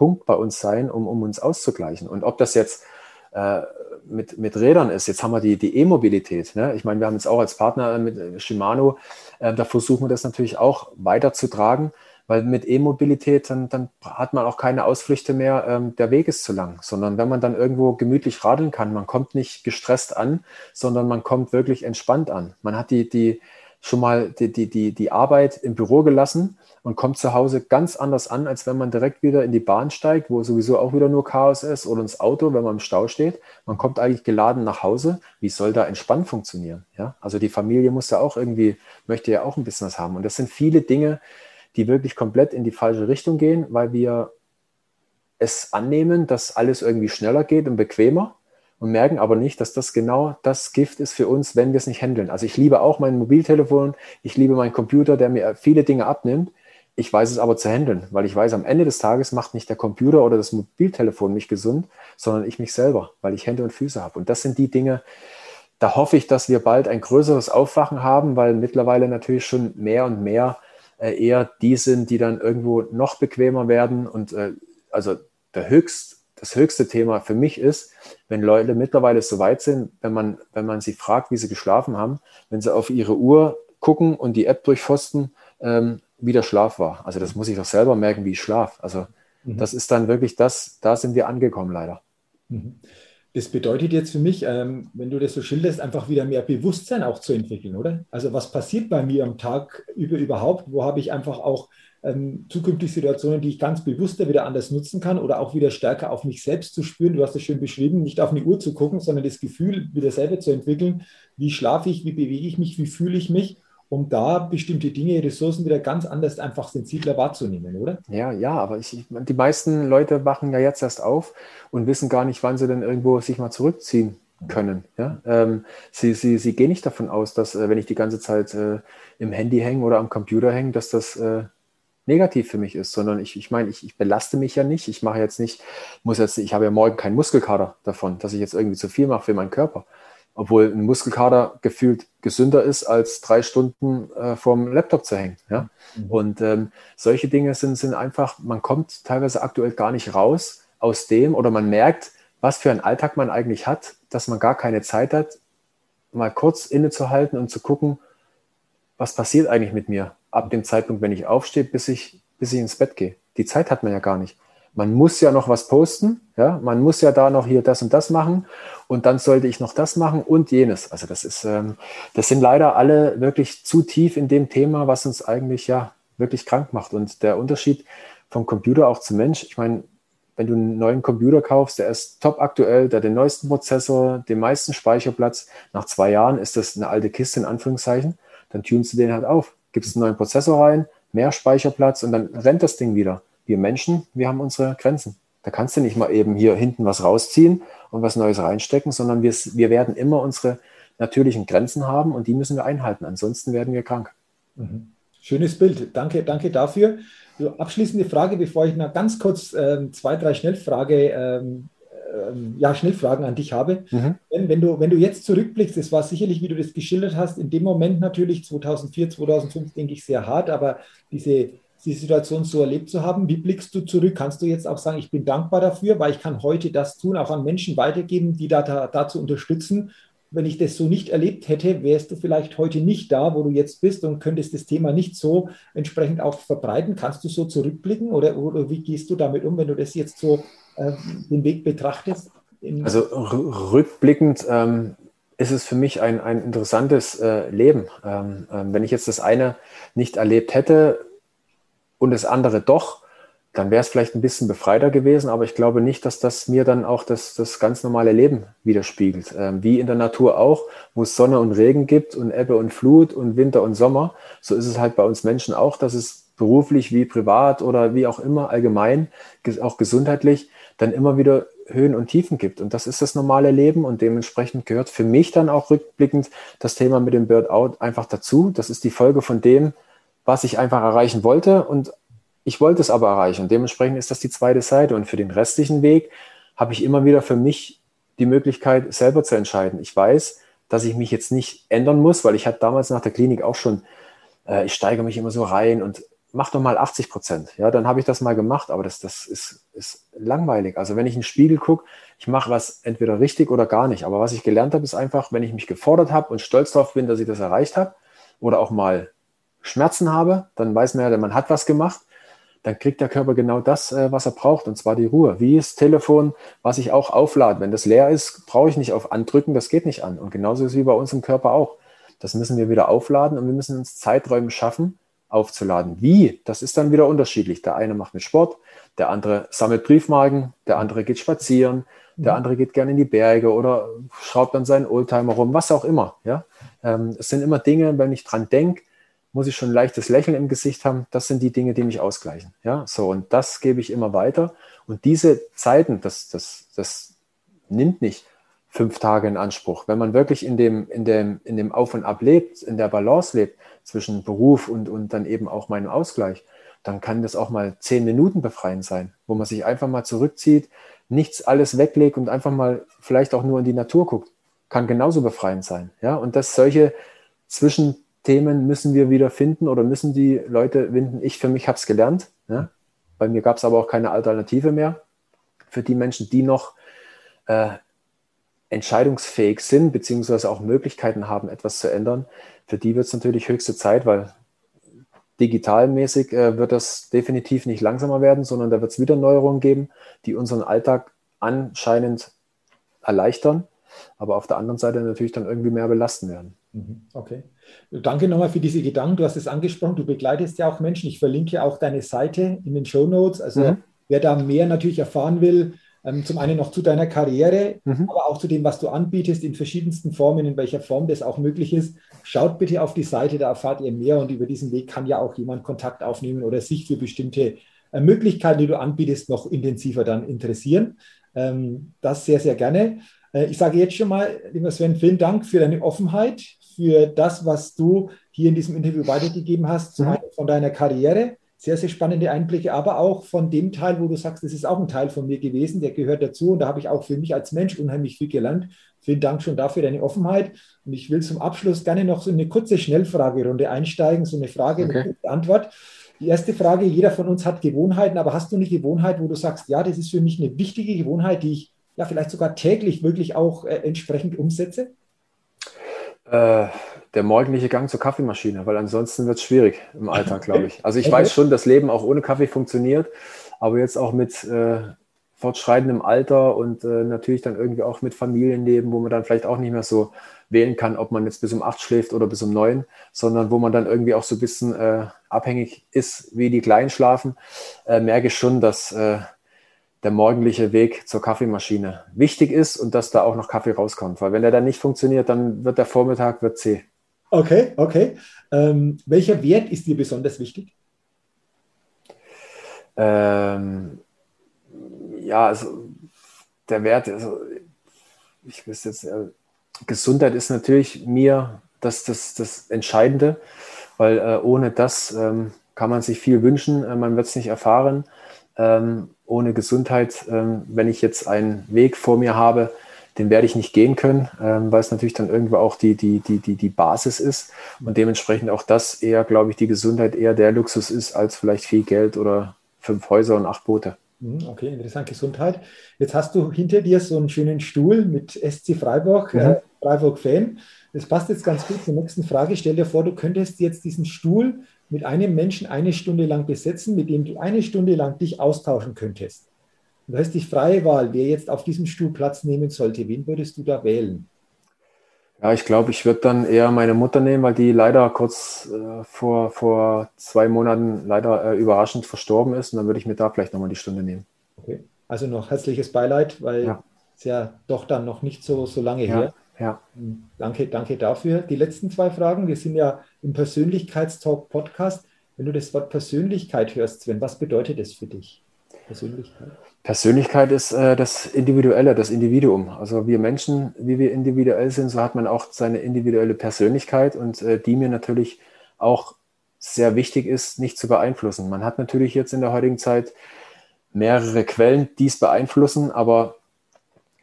Punkt bei uns sein, um, um uns auszugleichen. Und ob das jetzt äh, mit, mit Rädern ist, jetzt haben wir die, die E-Mobilität. Ne? Ich meine, wir haben jetzt auch als Partner mit Shimano, äh, da versuchen wir das natürlich auch weiterzutragen, weil mit E-Mobilität, dann, dann hat man auch keine Ausflüchte mehr, ähm, der Weg ist zu lang, sondern wenn man dann irgendwo gemütlich radeln kann, man kommt nicht gestresst an, sondern man kommt wirklich entspannt an. Man hat die, die, schon mal die, die, die, die Arbeit im Büro gelassen und kommt zu Hause ganz anders an, als wenn man direkt wieder in die Bahn steigt, wo sowieso auch wieder nur Chaos ist, oder ins Auto, wenn man im Stau steht. Man kommt eigentlich geladen nach Hause. Wie soll da entspannt funktionieren? Ja? Also die Familie muss ja auch irgendwie, möchte ja auch ein bisschen was haben. Und das sind viele Dinge, die wirklich komplett in die falsche Richtung gehen, weil wir es annehmen, dass alles irgendwie schneller geht und bequemer und merken aber nicht, dass das genau das Gift ist für uns, wenn wir es nicht handeln. Also ich liebe auch mein Mobiltelefon, ich liebe meinen Computer, der mir viele Dinge abnimmt. Ich weiß es aber zu handeln, weil ich weiß, am Ende des Tages macht nicht der Computer oder das Mobiltelefon mich gesund, sondern ich mich selber, weil ich Hände und Füße habe. Und das sind die Dinge, da hoffe ich, dass wir bald ein größeres Aufwachen haben, weil mittlerweile natürlich schon mehr und mehr äh, eher die sind, die dann irgendwo noch bequemer werden. Und äh, also der höchst das höchste Thema für mich ist, wenn Leute mittlerweile so weit sind, wenn man, wenn man sie fragt, wie sie geschlafen haben, wenn sie auf ihre Uhr gucken und die App durchforsten, ähm, wie der Schlaf war. Also das muss ich doch selber merken, wie ich schlafe. Also mhm. das ist dann wirklich das, da sind wir angekommen leider. Mhm. Das bedeutet jetzt für mich, ähm, wenn du das so schilderst, einfach wieder mehr Bewusstsein auch zu entwickeln, oder? Also was passiert bei mir am Tag über überhaupt? Wo habe ich einfach auch ähm, zukünftig Situationen, die ich ganz bewusster wieder anders nutzen kann oder auch wieder stärker auf mich selbst zu spüren. Du hast es schön beschrieben, nicht auf eine Uhr zu gucken, sondern das Gefühl wieder selber zu entwickeln. Wie schlafe ich, wie bewege ich mich, wie fühle ich mich? um da bestimmte Dinge, Ressourcen wieder ganz anders einfach sensibler wahrzunehmen, oder? Ja, ja, aber ich, die meisten Leute wachen ja jetzt erst auf und wissen gar nicht, wann sie denn irgendwo sich mal zurückziehen können. Ja? Ähm, sie, sie, sie gehen nicht davon aus, dass, äh, wenn ich die ganze Zeit äh, im Handy hänge oder am Computer hänge, dass das äh, negativ für mich ist, sondern ich, ich meine, ich, ich belaste mich ja nicht. Ich mache jetzt nicht, muss jetzt, ich habe ja morgen keinen Muskelkater davon, dass ich jetzt irgendwie zu viel mache für meinen Körper. Obwohl ein Muskelkater gefühlt gesünder ist, als drei Stunden äh, vorm Laptop zu hängen. Ja? Mhm. Und ähm, solche Dinge sind, sind einfach, man kommt teilweise aktuell gar nicht raus aus dem oder man merkt, was für einen Alltag man eigentlich hat, dass man gar keine Zeit hat, mal kurz innezuhalten und zu gucken, was passiert eigentlich mit mir ab dem Zeitpunkt, wenn ich aufstehe, bis ich, bis ich ins Bett gehe. Die Zeit hat man ja gar nicht. Man muss ja noch was posten, ja, man muss ja da noch hier das und das machen und dann sollte ich noch das machen und jenes. Also das ist, ähm, das sind leider alle wirklich zu tief in dem Thema, was uns eigentlich ja wirklich krank macht. Und der Unterschied vom Computer auch zum Mensch, ich meine, wenn du einen neuen Computer kaufst, der ist top aktuell, der hat den neuesten Prozessor, den meisten Speicherplatz, nach zwei Jahren ist das eine alte Kiste in Anführungszeichen dann tunst du den halt auf, gibst einen neuen Prozessor rein, mehr Speicherplatz und dann rennt das Ding wieder. Wir Menschen, wir haben unsere Grenzen. Da kannst du nicht mal eben hier hinten was rausziehen und was Neues reinstecken, sondern wir, wir werden immer unsere natürlichen Grenzen haben und die müssen wir einhalten. Ansonsten werden wir krank. Mhm. Schönes Bild. Danke, danke dafür. So, abschließende Frage, bevor ich noch ganz kurz ähm, zwei, drei Schnellfrage ähm, ja, Schnellfragen an dich habe. Mhm. Wenn, wenn, du, wenn du jetzt zurückblickst, es war sicherlich, wie du das geschildert hast, in dem Moment natürlich 2004, 2005, denke ich, sehr hart, aber diese, diese Situation so erlebt zu haben, wie blickst du zurück? Kannst du jetzt auch sagen, ich bin dankbar dafür, weil ich kann heute das tun, auch an Menschen weitergeben, die da, da dazu unterstützen wenn ich das so nicht erlebt hätte, wärst du vielleicht heute nicht da, wo du jetzt bist und könntest das Thema nicht so entsprechend auch verbreiten. Kannst du so zurückblicken oder, oder wie gehst du damit um, wenn du das jetzt so äh, den Weg betrachtest? Also rückblickend ähm, ist es für mich ein, ein interessantes äh, Leben. Ähm, äh, wenn ich jetzt das eine nicht erlebt hätte und das andere doch, dann wäre es vielleicht ein bisschen befreiter gewesen, aber ich glaube nicht, dass das mir dann auch das, das ganz normale Leben widerspiegelt. Ähm, wie in der Natur auch, wo es Sonne und Regen gibt und Ebbe und Flut und Winter und Sommer, so ist es halt bei uns Menschen auch, dass es beruflich wie privat oder wie auch immer allgemein, auch gesundheitlich, dann immer wieder Höhen und Tiefen gibt. Und das ist das normale Leben und dementsprechend gehört für mich dann auch rückblickend das Thema mit dem Burnout einfach dazu. Das ist die Folge von dem, was ich einfach erreichen wollte und ich wollte es aber erreichen. Und dementsprechend ist das die zweite Seite. Und für den restlichen Weg habe ich immer wieder für mich die Möglichkeit, selber zu entscheiden. Ich weiß, dass ich mich jetzt nicht ändern muss, weil ich hatte damals nach der Klinik auch schon, äh, ich steige mich immer so rein und mach doch mal 80 Prozent. Ja, dann habe ich das mal gemacht, aber das, das ist, ist langweilig. Also wenn ich in den Spiegel gucke, ich mache was entweder richtig oder gar nicht. Aber was ich gelernt habe, ist einfach, wenn ich mich gefordert habe und stolz darauf bin, dass ich das erreicht habe oder auch mal Schmerzen habe, dann weiß man ja, man hat was gemacht dann kriegt der Körper genau das, äh, was er braucht, und zwar die Ruhe. Wie das Telefon, was ich auch auflade. Wenn das leer ist, brauche ich nicht auf Andrücken, das geht nicht an. Und genauso ist es wie bei uns im Körper auch. Das müssen wir wieder aufladen und wir müssen uns Zeiträume schaffen, aufzuladen. Wie? Das ist dann wieder unterschiedlich. Der eine macht mit Sport, der andere sammelt Briefmarken, der andere geht spazieren, der andere geht gerne in die Berge oder schraubt dann seinen Oldtimer rum, was auch immer. Ja? Ähm, es sind immer Dinge, wenn ich dran denke, muss ich schon ein leichtes Lächeln im Gesicht haben. Das sind die Dinge, die mich ausgleichen. Ja, so und das gebe ich immer weiter. Und diese Zeiten, das, das, das nimmt nicht fünf Tage in Anspruch. Wenn man wirklich in dem, in dem, in dem Auf und Ab lebt, in der Balance lebt zwischen Beruf und, und dann eben auch meinem Ausgleich, dann kann das auch mal zehn Minuten befreiend sein, wo man sich einfach mal zurückzieht, nichts alles weglegt und einfach mal vielleicht auch nur in die Natur guckt. Kann genauso befreiend sein. Ja, und dass solche zwischen Themen müssen wir wieder finden oder müssen die Leute finden. Ich für mich habe es gelernt. Ja? Bei mir gab es aber auch keine Alternative mehr. Für die Menschen, die noch äh, entscheidungsfähig sind, beziehungsweise auch Möglichkeiten haben, etwas zu ändern, für die wird es natürlich höchste Zeit, weil digitalmäßig äh, wird das definitiv nicht langsamer werden, sondern da wird es wieder Neuerungen geben, die unseren Alltag anscheinend erleichtern, aber auf der anderen Seite natürlich dann irgendwie mehr belasten werden. Mhm. Okay. Danke nochmal für diese Gedanken. Du hast es angesprochen, du begleitest ja auch Menschen. Ich verlinke auch deine Seite in den Show Notes. Also mhm. wer da mehr natürlich erfahren will, zum einen noch zu deiner Karriere, mhm. aber auch zu dem, was du anbietest in verschiedensten Formen, in welcher Form das auch möglich ist. Schaut bitte auf die Seite, da erfahrt ihr mehr und über diesen Weg kann ja auch jemand Kontakt aufnehmen oder sich für bestimmte äh, Möglichkeiten, die du anbietest, noch intensiver dann interessieren. Ähm, das sehr, sehr gerne. Äh, ich sage jetzt schon mal, lieber Sven, vielen Dank für deine Offenheit, für das, was du hier in diesem Interview weitergegeben hast, zum mhm. einen von deiner Karriere. Sehr, sehr spannende Einblicke, aber auch von dem Teil, wo du sagst, das ist auch ein Teil von mir gewesen, der gehört dazu. Und da habe ich auch für mich als Mensch unheimlich viel gelernt. Vielen Dank schon dafür, deine Offenheit. Und ich will zum Abschluss gerne noch so eine kurze Schnellfragerunde einsteigen, so eine Frage, okay. kurze Antwort. Die erste Frage, jeder von uns hat Gewohnheiten, aber hast du eine Gewohnheit, wo du sagst, ja, das ist für mich eine wichtige Gewohnheit, die ich ja vielleicht sogar täglich wirklich auch äh, entsprechend umsetze? Äh, der morgendliche Gang zur Kaffeemaschine, weil ansonsten wird es schwierig im Alltag, glaube ich. Also ich okay. weiß schon, dass Leben auch ohne Kaffee funktioniert, aber jetzt auch mit äh, fortschreitendem Alter und äh, natürlich dann irgendwie auch mit Familienleben, wo man dann vielleicht auch nicht mehr so wählen kann, ob man jetzt bis um acht schläft oder bis um neun, sondern wo man dann irgendwie auch so ein bisschen äh, abhängig ist, wie die Kleinen schlafen, äh, merke ich schon, dass äh, der morgendliche Weg zur Kaffeemaschine wichtig ist und dass da auch noch Kaffee rauskommt. Weil wenn der dann nicht funktioniert, dann wird der Vormittag wird zäh. Okay, okay. Ähm, welcher Wert ist dir besonders wichtig? Ähm, ja, also der Wert, also ich wüsste jetzt, äh, Gesundheit ist natürlich mir das, das, das Entscheidende, weil äh, ohne das ähm, kann man sich viel wünschen, äh, man wird es nicht erfahren. Ähm, ohne Gesundheit, ähm, wenn ich jetzt einen Weg vor mir habe, den werde ich nicht gehen können, ähm, weil es natürlich dann irgendwo auch die, die, die, die, die Basis ist und dementsprechend auch das eher, glaube ich, die Gesundheit eher der Luxus ist als vielleicht viel Geld oder fünf Häuser und acht Boote. Mhm, okay, interessant, Gesundheit. Jetzt hast du hinter dir so einen schönen Stuhl mit SC Freiburg, mhm. äh, Freiburg-Fan. Das passt jetzt ganz gut zur nächsten Frage. Stell dir vor, du könntest jetzt diesen Stuhl mit einem Menschen eine Stunde lang besetzen, mit dem du eine Stunde lang dich austauschen könntest. Du hast die freie Wahl, wer jetzt auf diesem Stuhl Platz nehmen sollte. Wen würdest du da wählen? Ja, ich glaube, ich würde dann eher meine Mutter nehmen, weil die leider kurz äh, vor, vor zwei Monaten leider äh, überraschend verstorben ist. Und dann würde ich mir da vielleicht nochmal die Stunde nehmen. Okay. Also noch herzliches Beileid, weil ja. es ja doch dann noch nicht so, so lange ja. her. Ja. Hm, danke, danke dafür. Die letzten zwei Fragen. Wir sind ja im Persönlichkeitstalk Podcast. Wenn du das Wort Persönlichkeit hörst, Sven, was bedeutet das für dich? Persönlichkeit? Persönlichkeit ist äh, das Individuelle, das Individuum. Also wir Menschen, wie wir individuell sind, so hat man auch seine individuelle Persönlichkeit und äh, die mir natürlich auch sehr wichtig ist, nicht zu beeinflussen. Man hat natürlich jetzt in der heutigen Zeit mehrere Quellen, die es beeinflussen, aber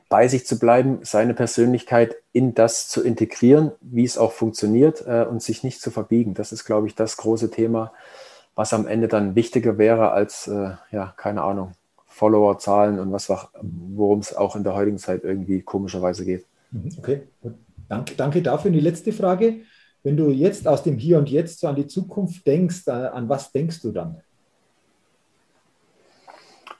bei sich zu bleiben, seine Persönlichkeit in das zu integrieren, wie es auch funktioniert äh, und sich nicht zu verbiegen. Das ist, glaube ich, das große Thema, was am Ende dann wichtiger wäre als, äh, ja, keine Ahnung, Follower-Zahlen und was, worum es auch in der heutigen Zeit irgendwie komischerweise geht. Mhm, okay, danke, danke dafür. Und die letzte Frage. Wenn du jetzt aus dem Hier und Jetzt so an die Zukunft denkst, äh, an was denkst du dann?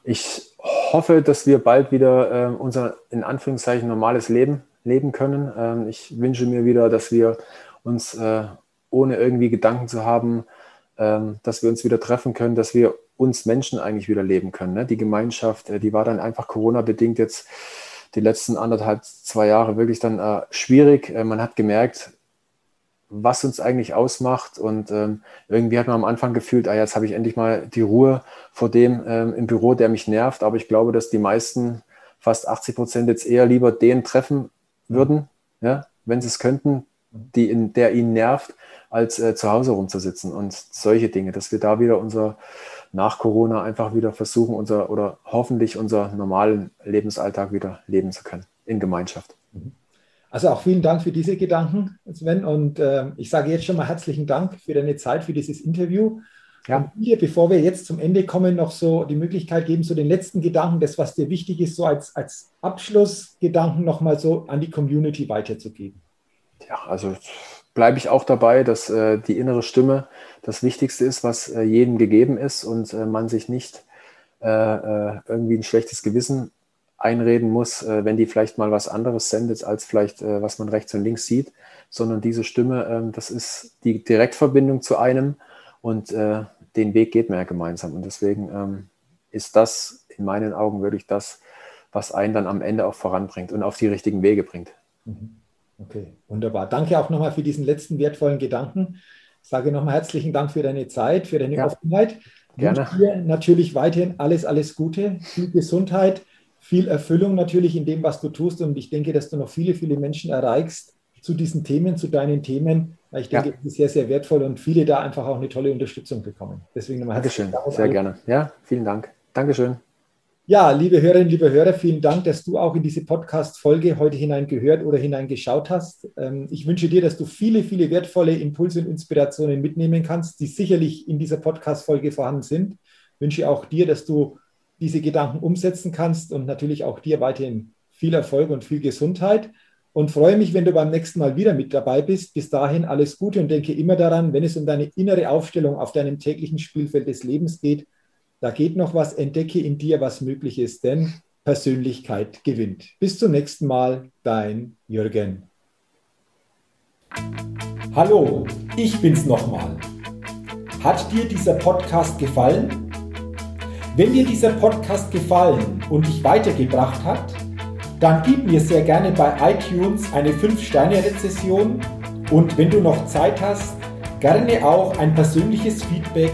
Ich hoffe, dass wir bald wieder äh, unser in Anführungszeichen normales Leben leben können. Ähm, ich wünsche mir wieder, dass wir uns äh, ohne irgendwie Gedanken zu haben, dass wir uns wieder treffen können, dass wir uns Menschen eigentlich wieder leben können. Ne? Die Gemeinschaft, äh, die war dann einfach Corona-bedingt jetzt die letzten anderthalb, zwei Jahre wirklich dann äh, schwierig. Äh, man hat gemerkt, was uns eigentlich ausmacht. Und ähm, irgendwie hat man am Anfang gefühlt, ah, jetzt habe ich endlich mal die Ruhe vor dem ähm, im Büro, der mich nervt. Aber ich glaube, dass die meisten, fast 80 Prozent, jetzt eher lieber den treffen würden, ja, wenn sie es könnten, die in, der ihn nervt, als äh, zu Hause rumzusitzen und solche Dinge, dass wir da wieder unser nach Corona einfach wieder versuchen, unser oder hoffentlich unser normalen Lebensalltag wieder leben zu können in Gemeinschaft. Mhm. Also auch vielen Dank für diese Gedanken, Sven. Und äh, ich sage jetzt schon mal herzlichen Dank für deine Zeit, für dieses Interview. Ja. Und dir, bevor wir jetzt zum Ende kommen, noch so die Möglichkeit geben, so den letzten Gedanken, das, was dir wichtig ist, so als, als Abschlussgedanken nochmal so an die Community weiterzugeben. Ja, also bleibe ich auch dabei, dass äh, die innere Stimme das Wichtigste ist, was äh, jedem gegeben ist und äh, man sich nicht äh, äh, irgendwie ein schlechtes Gewissen einreden muss, äh, wenn die vielleicht mal was anderes sendet, als vielleicht, was man rechts und links sieht, sondern diese Stimme, äh, das ist die Direktverbindung zu einem und den Weg geht man ja gemeinsam. Und deswegen ähm, ist das in meinen Augen wirklich das, was einen dann am Ende auch voranbringt und auf die richtigen Wege bringt. Mhm. Okay, wunderbar. Danke auch nochmal für diesen letzten wertvollen Gedanken. Ich sage nochmal herzlichen Dank für deine Zeit, für deine ja. Offenheit. Gerne. Ich dir natürlich weiterhin alles, alles Gute, viel Gesundheit viel Erfüllung natürlich in dem, was du tust. Und ich denke, dass du noch viele, viele Menschen erreichst zu diesen Themen, zu deinen Themen. Ich denke, ja. das ist sehr, sehr wertvoll und viele da einfach auch eine tolle Unterstützung bekommen. Deswegen nochmal Dankeschön, Dank sehr gerne. Ja, vielen Dank. Dankeschön. Ja, liebe Hörerinnen, liebe Hörer, vielen Dank, dass du auch in diese Podcast-Folge heute hineingehört oder hineingeschaut hast. Ähm, ich wünsche dir, dass du viele, viele wertvolle Impulse und Inspirationen mitnehmen kannst, die sicherlich in dieser Podcast-Folge vorhanden sind. Ich wünsche auch dir, dass du diese Gedanken umsetzen kannst und natürlich auch dir weiterhin viel Erfolg und viel Gesundheit. Und freue mich, wenn du beim nächsten Mal wieder mit dabei bist. Bis dahin alles Gute und denke immer daran, wenn es um deine innere Aufstellung auf deinem täglichen Spielfeld des Lebens geht, da geht noch was, entdecke in dir, was möglich ist, denn Persönlichkeit gewinnt. Bis zum nächsten Mal, dein Jürgen. Hallo, ich bin's nochmal. Hat dir dieser Podcast gefallen? Wenn dir dieser Podcast gefallen und dich weitergebracht hat, dann gib mir sehr gerne bei iTunes eine 5-Sterne-Rezession und wenn du noch Zeit hast, gerne auch ein persönliches Feedback,